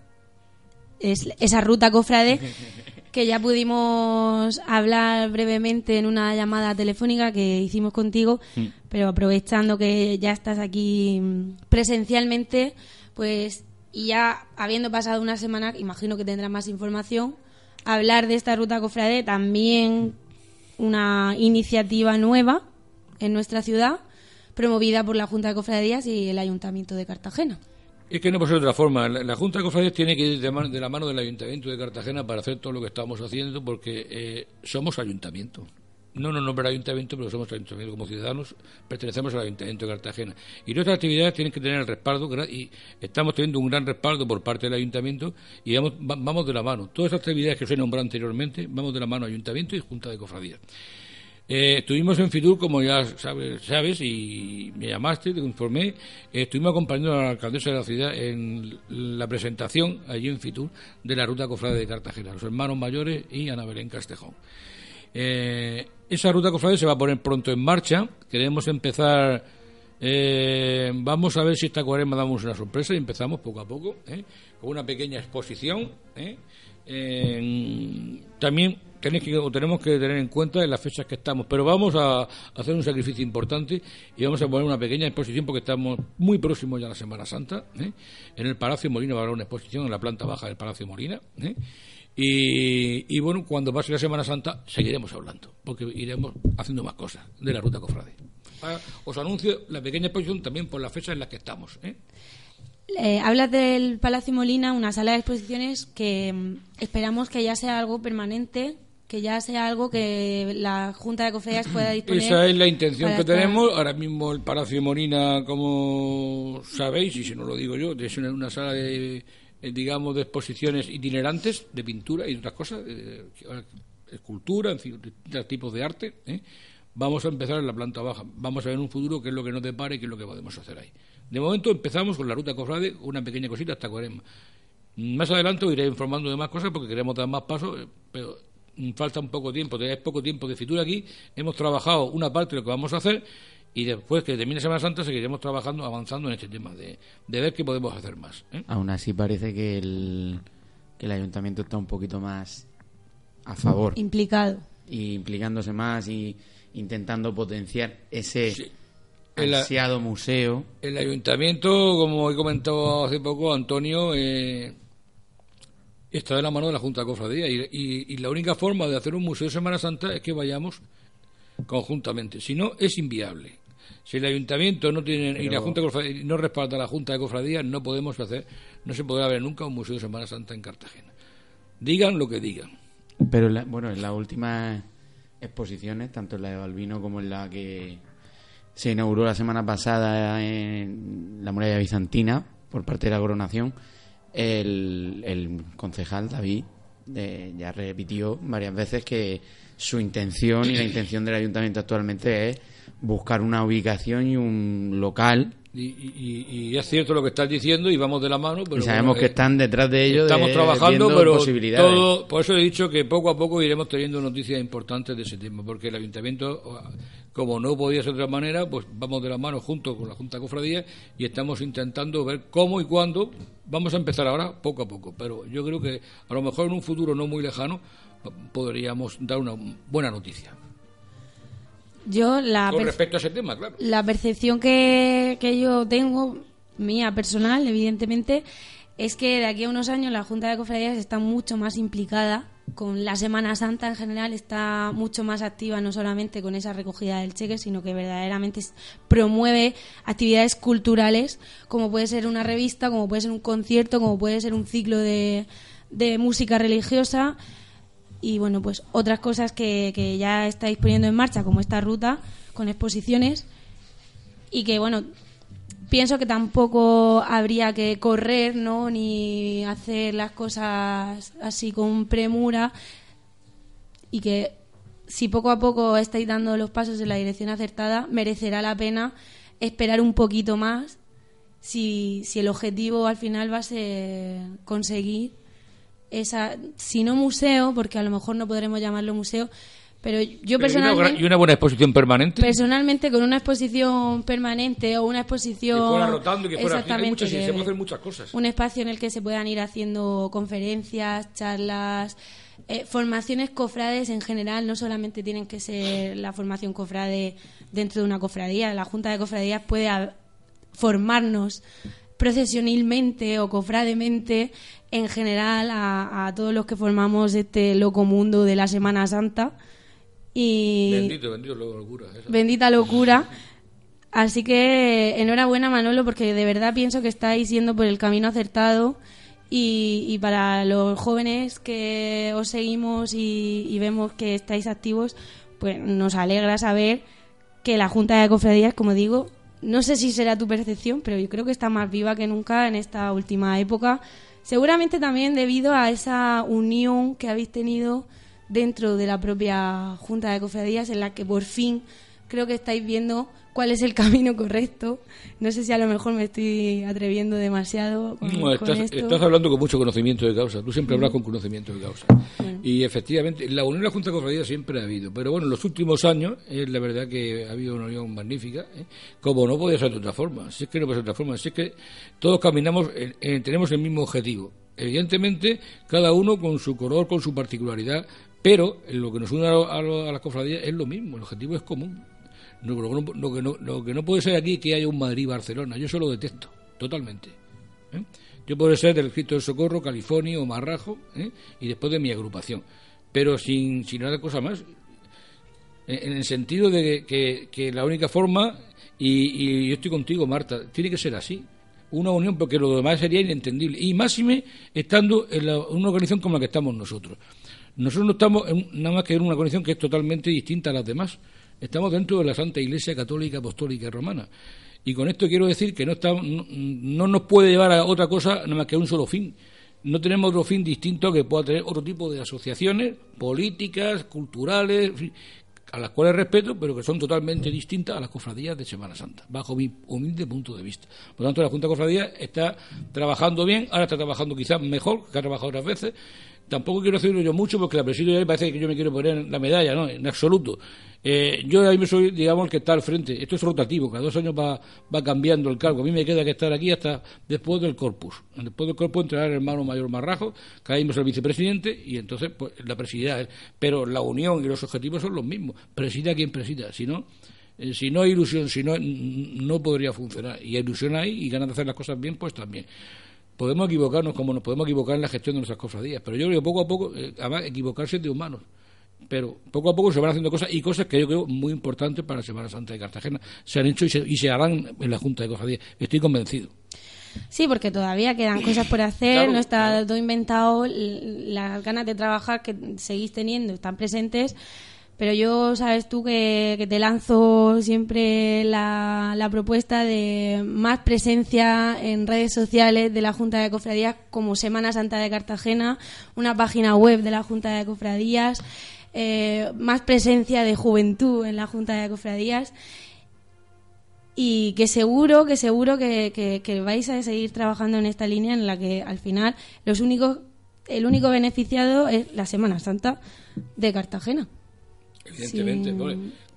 es esa ruta cofrade que ya pudimos hablar brevemente en una llamada telefónica que hicimos contigo, Mm. pero aprovechando que ya estás aquí presencialmente, pues y ya habiendo pasado una semana, imagino que tendrás más información, hablar de esta ruta cofrade, también una iniciativa nueva en nuestra ciudad, promovida por la Junta de Cofradías y el Ayuntamiento de Cartagena. Es que no puede ser de otra forma. La, Junta de Cofradías tiene que ir de, la mano del Ayuntamiento de Cartagena para hacer todo lo que estamos haciendo porque eh, somos ayuntamiento. No nos nombra ayuntamiento, pero somos ayuntamiento como ciudadanos, pertenecemos al Ayuntamiento de Cartagena. Y nuestras actividades tienen que tener el respaldo y estamos teniendo un gran respaldo por parte del Ayuntamiento y vamos, va- vamos de la mano. Todas esas actividades que os he nombrado anteriormente, vamos de la mano Ayuntamiento y Junta de Cofradías. Eh, estuvimos en Fitur, como ya sabes, sabes, y me llamaste, te informé. Eh, estuvimos acompañando a la alcaldesa de la ciudad en la presentación allí en Fitur de la ruta cofrade de Cartagena, los hermanos mayores y Ana Belén Castejón. Eh, esa ruta cofrade se va a poner pronto en marcha. Queremos empezar. vamos a ver si esta cuaresma damos una sorpresa y empezamos poco a poco, con una pequeña exposición. también o tenemos que tener en cuenta en las fechas que estamos, pero vamos a hacer un sacrificio importante y vamos a poner una pequeña exposición porque estamos muy próximos ya a la Semana Santa. ¿eh? En el Palacio Molina va a haber una exposición en la planta baja del Palacio Molina. ¿eh? Y, y bueno, cuando pase la Semana Santa seguiremos hablando, porque iremos haciendo más cosas de la ruta cofrade. Ah, Os anuncio la pequeña exposición también por las fechas en las que estamos. Eh, hablas del Palacio Molina, una sala de exposiciones que mm, esperamos que ya sea algo permanente, que ya sea algo que la Junta de Cofradías pueda disponer. Esa es la intención que estar- tenemos. Ahora mismo el Palacio Molina, como sabéis, y si no lo digo yo, es una, sala de, eh, digamos, de exposiciones itinerantes de pintura y otras cosas, eh, escultura, en fin, distintos tipos de arte. ¿eh? Vamos a empezar en la planta baja. Vamos a ver en un futuro qué es lo que nos depara y qué es lo que podemos hacer ahí. De momento empezamos con la ruta Cofrade, una pequeña cosita hasta Cuaresma. Más adelante os iré informando de más cosas porque queremos dar más pasos, eh, pero falta un poco tiempo, todavía es poco tiempo de fitura aquí. Hemos trabajado una parte de lo que vamos a hacer y después que termine Semana Santa seguiremos trabajando, avanzando en este tema, de, de ver qué podemos hacer más. ¿eh? Aún así parece que el, que el ayuntamiento está un poquito más a favor. Implicado. Y implicándose más y intentando potenciar ese El- ansiado museo. El ayuntamiento, como he comentado hace poco, Antonio, eh, está de la mano de la Junta de Cofradía y, y- y la única forma de hacer un museo de Semana Santa es que vayamos conjuntamente. Si no, es inviable. Si el ayuntamiento no tiene y la Junta de Cofradía no respalda a la Junta de Cofradía, no podemos hacer, no se podrá ver nunca un museo de Semana Santa en Cartagena. Digan lo que digan. Pero la- bueno, en las últimas exposiciones, tanto en la de Balbino como en la que se inauguró la semana pasada en la muralla bizantina por parte de la coronación, el, concejal David eh, ya repitió varias veces que su intención y la intención del ayuntamiento actualmente es buscar una ubicación y un local Y, y- es cierto lo que estás diciendo y vamos de la mano, pero y sabemos bueno, que eh, están detrás de ello Estamos de- trabajando, pero posibilidades. todo, por eso he dicho que poco a poco iremos teniendo noticias importantes de ese tema, porque el ayuntamiento, como no podía ser de otra manera, pues vamos de la mano junto con la Junta Cofradía y estamos intentando ver cómo y cuándo. Vamos a empezar ahora poco a poco, pero yo creo que a lo mejor en un futuro no muy lejano podríamos dar una buena noticia. Yo la Con respecto a ese tema, claro. la percepción que, que yo tengo, mía personal, evidentemente, es que de aquí a unos años la Junta de Cofradías está mucho más implicada con la Semana Santa en general, está mucho más activa no solamente con esa recogida del cheque, sino que verdaderamente promueve actividades culturales, como puede ser una revista, como puede ser un concierto, como puede ser un ciclo de, de música religiosa y bueno, pues otras cosas que, que ya estáis poniendo en marcha, como esta ruta con exposiciones y que bueno, pienso que tampoco habría que correr, ¿no? Ni hacer las cosas así con premura y que si poco a poco estáis dando los pasos en la dirección acertada, merecerá la pena esperar un poquito más si, si el objetivo al final va a ser conseguir esa, si no museo, porque a lo mejor no podremos llamarlo museo, pero yo Pero y una personalmente... y una buena exposición permanente. Personalmente, con una exposición permanente o una exposición. Que fuera rotando y que fuera- hay Exactamente, muchas- sí, que- se pueden hacer muchas cosas. Un espacio en el que se puedan ir haciendo conferencias, charlas, eh, formaciones cofrades en general. No solamente tienen que ser la formación cofrade dentro de una cofradía. La Junta de Cofradías puede a- formarnos procesionilmente o cofrademente en general a, a todos los que formamos este loco mundo de la Semana Santa. Y Bendito, bendito, lo- locura. esa. bendita locura. Así que enhorabuena Manolo porque de verdad pienso que estáis yendo por el camino acertado y, y para los jóvenes que os seguimos y, y vemos que estáis activos, pues nos alegra saber que la Junta de Cofradías, como digo, no sé si será tu percepción, pero yo creo que está más viva que nunca en esta última época. Seguramente también debido a esa unión que habéis tenido dentro de la propia Junta de Cofradías en la que por fin creo que estáis viendo cuál es el camino correcto. No sé si a lo mejor me estoy atreviendo demasiado con, No, con estás, esto. estás hablando con mucho conocimiento de causa. Tú siempre hablas con conocimiento de causa. Y efectivamente, la unión de la Junta de Cofradías siempre ha habido. Pero bueno, en los últimos años, es la verdad que ha habido una unión magnífica. ¿eh? Como no podía ser de otra forma. Si es que no puede ser de otra forma. Si es que todos caminamos, en- tenemos el mismo objetivo. Evidentemente, cada uno con su color, con su particularidad. Pero en lo que nos une a, a a las cofradías es lo mismo. El objetivo es común. No, lo, que no- lo que no, que no puede ser aquí es que haya un Madrid-Barcelona. Yo eso lo detesto, totalmente. ¿eh? Yo podré ser del Cristo del Socorro, California o Marrajo, ¿eh? y después de mi agrupación. Pero sin, sin otra cosa más. En, en el sentido de que, que la única forma, y, y yo estoy contigo, Marta, tiene que ser así. Una unión, porque lo demás sería inentendible. Y máxime estando en la- una organización como la que estamos nosotros. Nosotros no estamos en- nada más que en una organización que es totalmente distinta a las demás. Estamos dentro de la Santa Iglesia Católica Apostólica Romana. Y con esto quiero decir que no, estamos, no, no nos puede llevar a otra cosa nada más que a un solo fin. No tenemos otro fin distinto que pueda tener otro tipo de asociaciones políticas, culturales, a las cuales respeto, pero que son totalmente distintas a las cofradías de Semana Santa, bajo mi humilde punto de vista. Por lo tanto, la Junta de Cofradías está trabajando bien, ahora está trabajando quizás mejor que ha trabajado otras veces. Tampoco quiero decirlo yo mucho porque la presido ya parece que yo me quiero poner la medalla, ¿no? En absoluto. Eh, yo ahí me soy, digamos, el que está al frente. Esto es rotativo, cada dos años va, va cambiando el cargo. A mí me queda que estar aquí hasta después del corpus. Después del corpus entrará el hermano mayor Marrajo, es el vicepresidente, y entonces pues, la presidirá. Pero la unión y los objetivos son los mismos. Presida quien presida. Si no, eh, si no hay ilusión, si no, no podría funcionar. Y ilusión hay y ganas de hacer las cosas bien, pues también. Podemos equivocarnos como nos podemos equivocar en la gestión de nuestras cofradías, pero yo creo que poco a poco, eh, además, equivocarse de humanos. Pero poco a poco se van haciendo cosas y cosas que yo creo muy importantes para Semana Santa de Cartagena. Se han hecho y se, y se harán en la Junta de Cofradías. Estoy convencido. Sí, porque todavía quedan cosas por hacer, Claro, no está todo inventado, las ganas de trabajar que seguís teniendo están presentes, pero yo sabes tú que, que te lanzo siempre la, la propuesta de más presencia en redes sociales de la Junta de Cofradías como Semana Santa de Cartagena, una página web de la Junta de Cofradías, eh, más presencia de juventud en la Junta de Cofradías y que seguro, que seguro que, que- que vais a seguir trabajando en esta línea en la que al final los únicos, el único beneficiado es la Semana Santa de Cartagena. Evidentemente,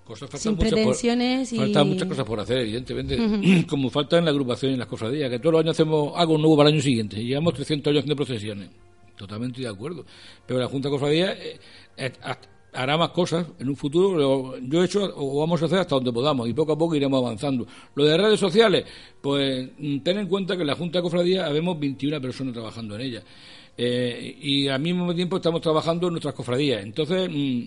cosas faltan sin pretensiones por, y- faltan muchas cosas por hacer, evidentemente, Ujú. como falta en la agrupación y en las cofradías, que todos los años hacemos algo nuevo para el año siguiente. Llevamos 300 años haciendo procesiones. Totalmente de acuerdo. Pero la Junta de Cofradías eh, eh, ha- hará más cosas en un futuro. Yo he hecho o vamos a hacer hasta donde podamos y poco a poco iremos avanzando. Lo de redes sociales, pues mm, ten en cuenta que en la Junta de Cofradías habemos 21 personas trabajando en ella. Eh, y al mismo tiempo estamos trabajando en nuestras cofradías. Entonces, mm,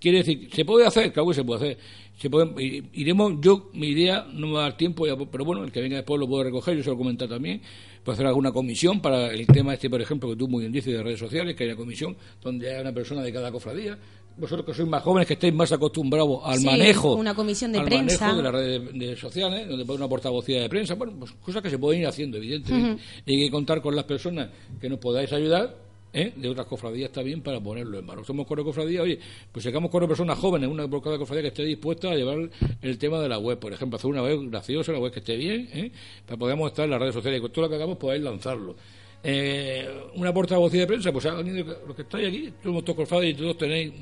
quiere decir, ¿se puede hacer? Claro que se puede hacer. Se puede- iremos, yo, mi idea, no me va a dar tiempo, pero bueno, el que venga después lo puedo recoger, yo se lo comentar también. Puedo hacer alguna comisión para el tema este, por ejemplo, que tú muy bien dices de redes sociales, que haya comisión donde haya una persona de cada cofradía. Vosotros que sois más jóvenes, que estéis más acostumbrados al Sí, manejo. una comisión de al prensa. manejo de las redes de- sociales, donde puede una portavocía de prensa, bueno, pues cosas que se pueden ir haciendo, evidentemente. Y hay que contar con las personas que nos podáis ayudar, ¿eh? de otras cofradías también, para ponerlo en valor. Somos cuatro cofradías, oye, pues sacamos cuatro personas jóvenes, una por cada cofradía que esté dispuesta a llevar el tema de la web, por ejemplo, hacer una web graciosa, una web que esté bien, ¿eh? para que podamos estar en las redes sociales y con todo lo que hagamos podáis lanzarlo. Eh, una portavocía de prensa, pues alguien de los que estáis aquí, somos todos cofrades y todos tenéis,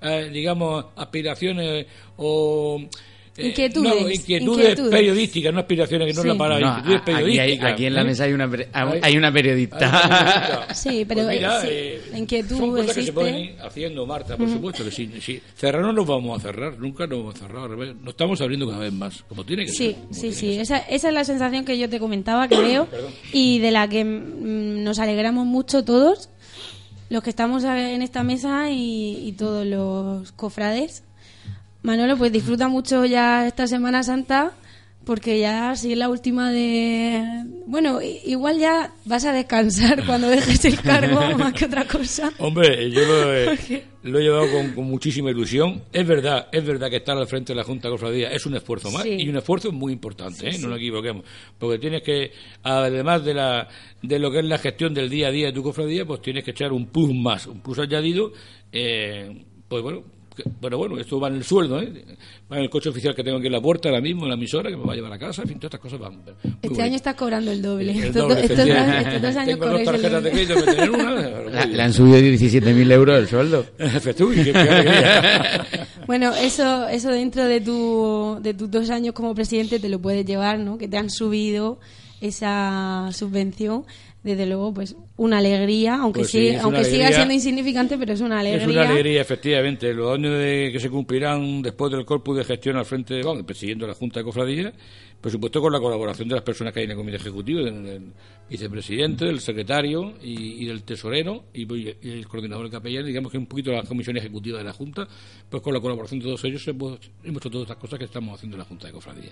eh, digamos, aspiraciones o... eh, Inquietudes, no, inquietudes, inquietudes. periodísticas, no aspiraciones, que no Sí. es la palabra, No, inquietudes a- aquí, hay- periodísticas. aquí en la mesa hay una, Hay- hay una periodista. Sí, pero Pues mira, sí, eh, la inquietud son cosas que se pueden ir haciendo, Marta, por supuesto que sí. Cerrar no nos vamos a cerrar, nunca nos vamos a cerrar, nos estamos abriendo cada vez más, como tiene que Sí, ser. sí, sí. Esa, esa es la sensación que yo te comentaba, que veo, y de la que mm, nos alegramos mucho todos, los que estamos en esta mesa y, y todos los cofrades. Manolo, pues disfruta mucho ya esta Semana Santa, porque ya si es la última de... Bueno, igual ya vas a descansar cuando dejes el cargo, más que otra cosa. Hombre, yo lo he, lo he llevado con, con muchísima ilusión. Es verdad, es verdad que estar al frente de la Junta de Cofradía es un esfuerzo más Sí. y un esfuerzo muy importante, ¿eh? No nos equivoquemos. Porque tienes que, además de, la, de lo que es la gestión del día a día de tu cofradía, pues tienes que echar un plus más, un plus añadido. Eh, pues bueno, bueno, bueno, esto va en el sueldo, ¿eh? va en el coche oficial que tengo aquí en la puerta ahora mismo, en la emisora, que me va a llevar a casa, en fin, todas estas cosas van. Este año estás cobrando el doble. El Estos, doble, estos- efectivamente. estos dos años Tengo dos el de doble. crédito, me tener una. La- le han subido 17.000 euros el sueldo. Bueno, eso, eso dentro de, tu, de tus dos años como presidente te lo puedes llevar, ¿no? Que te han subido esa subvención. Desde luego, pues una alegría, aunque, Pues sí, una aunque siga siendo insignificante, pero es una alegría. Es una alegría, efectivamente. Los años de, que se cumplirán después del corpus de gestión al frente, bueno, presidiendo la Junta de Cofradías, por supuesto con la colaboración de las personas que hay en el comité ejecutivo, del, vicepresidente, del secretario y, del tesorero y, y el coordinador capellán, digamos que un poquito la comisión ejecutiva de la Junta, pues con la colaboración de todos ellos hemos, hecho todas estas cosas que estamos haciendo en la Junta de Cofradía.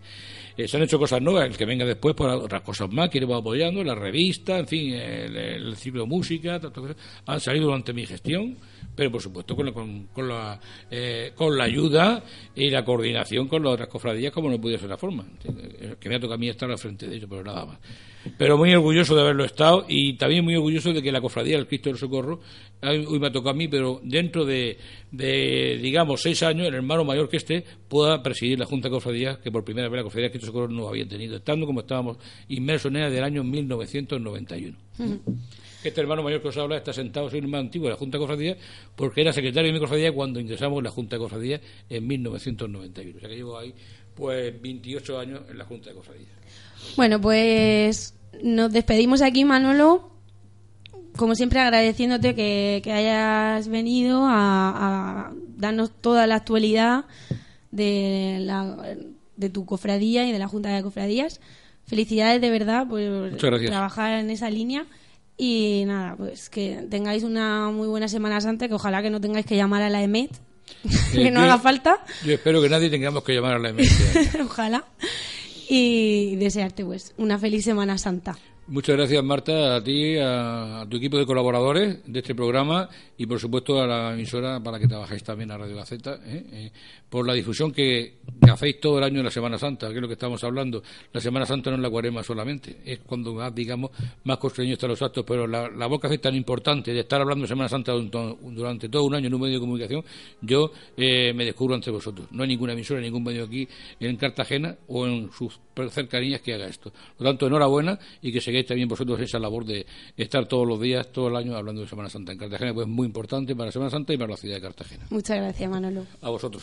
Eh, se han hecho cosas nuevas, el que venga después, por otras cosas más que iremos apoyando, la revista, en fin, el, el ciclo música, han salido durante mi gestión, pero por supuesto con la, con, la, eh, con la ayuda y la coordinación con las otras cofradías, como no puede ser la forma. Que me ha tocado a mí estar al frente de ello, pero nada más. Pero muy orgulloso de haberlo estado y también muy orgulloso de que la cofradía del Cristo del Socorro, hoy me ha tocado a mí, pero dentro de, de, digamos, seis años, el hermano mayor que esté pueda presidir la Junta de Cofradías, que por primera vez la cofradía del Cristo del Socorro no había tenido, estando como estábamos inmersos en ella del año 1991. Este hermano mayor que os habla está sentado, soy el más antiguo de la Junta de Cofradía, porque era secretario de mi cofradía cuando ingresamos en la Junta de Cofradía en 1991. O sea que llevo ahí pues 28 años en la Junta de Cofradía. Bueno, pues nos despedimos aquí, Manolo. Como siempre, agradeciéndote que, que hayas venido a, a darnos toda la actualidad de, la, de tu cofradía y de la Junta de Cofradías. Felicidades de verdad por trabajar en esa línea. Y nada, pues que tengáis una muy buena Semana Santa, que ojalá que no tengáis que llamar a la EMET, que Eh, no yo- haga falta. Yo espero que nadie tengamos que llamar a la emergencia. Ojalá. Y desearte pues una feliz Semana Santa. Muchas gracias, Marta, a ti, a, tu equipo de colaboradores de este programa y, por supuesto, a la emisora para que trabajéis también a Radio Gaceta, ¿eh? Eh, por la difusión que, hacéis todo el año en la Semana Santa, que es lo que estamos hablando. La Semana Santa no es la cuarema solamente, es cuando más, digamos, más construidos están los actos, pero la, la voz que hacéis tan importante de estar hablando de Semana Santa durante, todo un año en un medio de comunicación, yo eh, me descubro ante vosotros. No hay ninguna emisora, ningún medio aquí en Cartagena o en sus cercanías que haga esto. Por lo tanto, enhorabuena y que sigáis también vosotros esa labor de estar todos los días, todo el año hablando de Semana Santa en Cartagena, pues es muy importante para Semana Santa y para la ciudad de Cartagena. Muchas gracias, Manolo. A vosotros.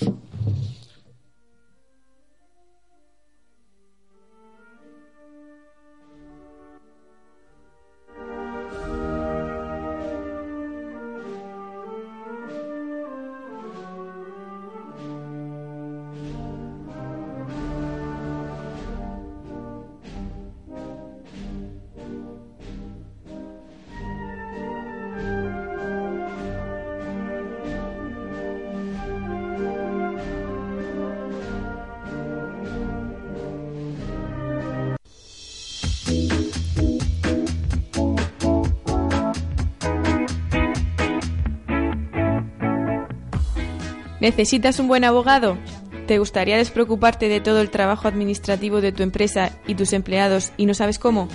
¿Necesitas un buen abogado? ¿Te gustaría despreocuparte de todo el trabajo administrativo de tu empresa y tus empleados y no sabes cómo?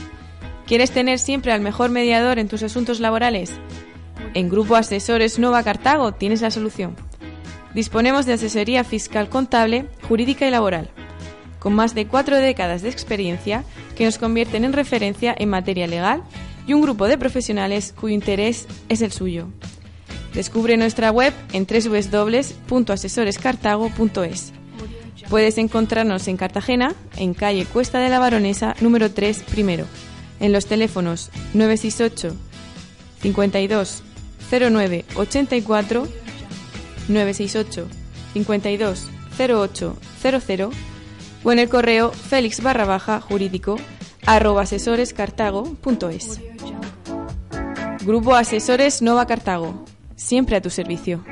¿Quieres tener siempre al mejor mediador en tus asuntos laborales? En Grupo Asesores Nova Cartago tienes la solución. Disponemos de asesoría fiscal contable, jurídica y laboral, con más de cuatro décadas de experiencia que nos convierten en referencia en materia legal y un grupo de profesionales cuyo interés es el suyo. Descubre nuestra web en www.asesorescartago.es. Puedes encontrarnos en Cartagena, en calle Cuesta de la Baronesa, número 3, primero, en los teléfonos 968 52 09 84 968 52 08 00 o en el correo félix barra baja jurídico arroba asesorescartago.es. Grupo Asesores Nova Cartago, siempre a tu servicio.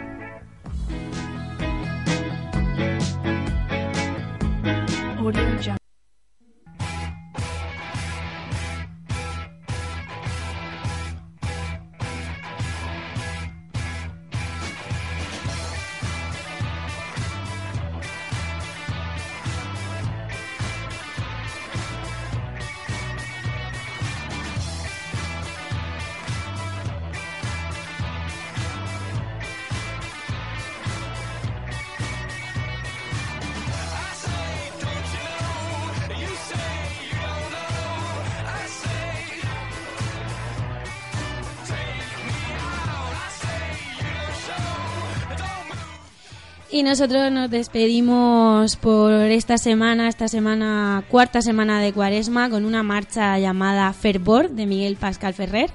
Y nosotros nos despedimos por esta semana, esta semana, cuarta semana de Cuaresma, con una marcha llamada Fervor de Miguel Pascal Ferrer.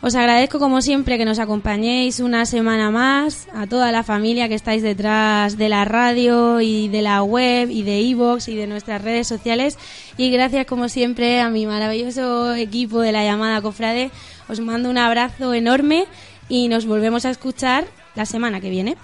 Os agradezco como siempre que nos acompañéis una semana más, a toda la familia que estáis detrás de la radio y de la web y de iVoox y de nuestras redes sociales y gracias como siempre a mi maravilloso equipo de la llamada Cofrade. Os mando un abrazo enorme y nos volvemos a escuchar la semana que viene.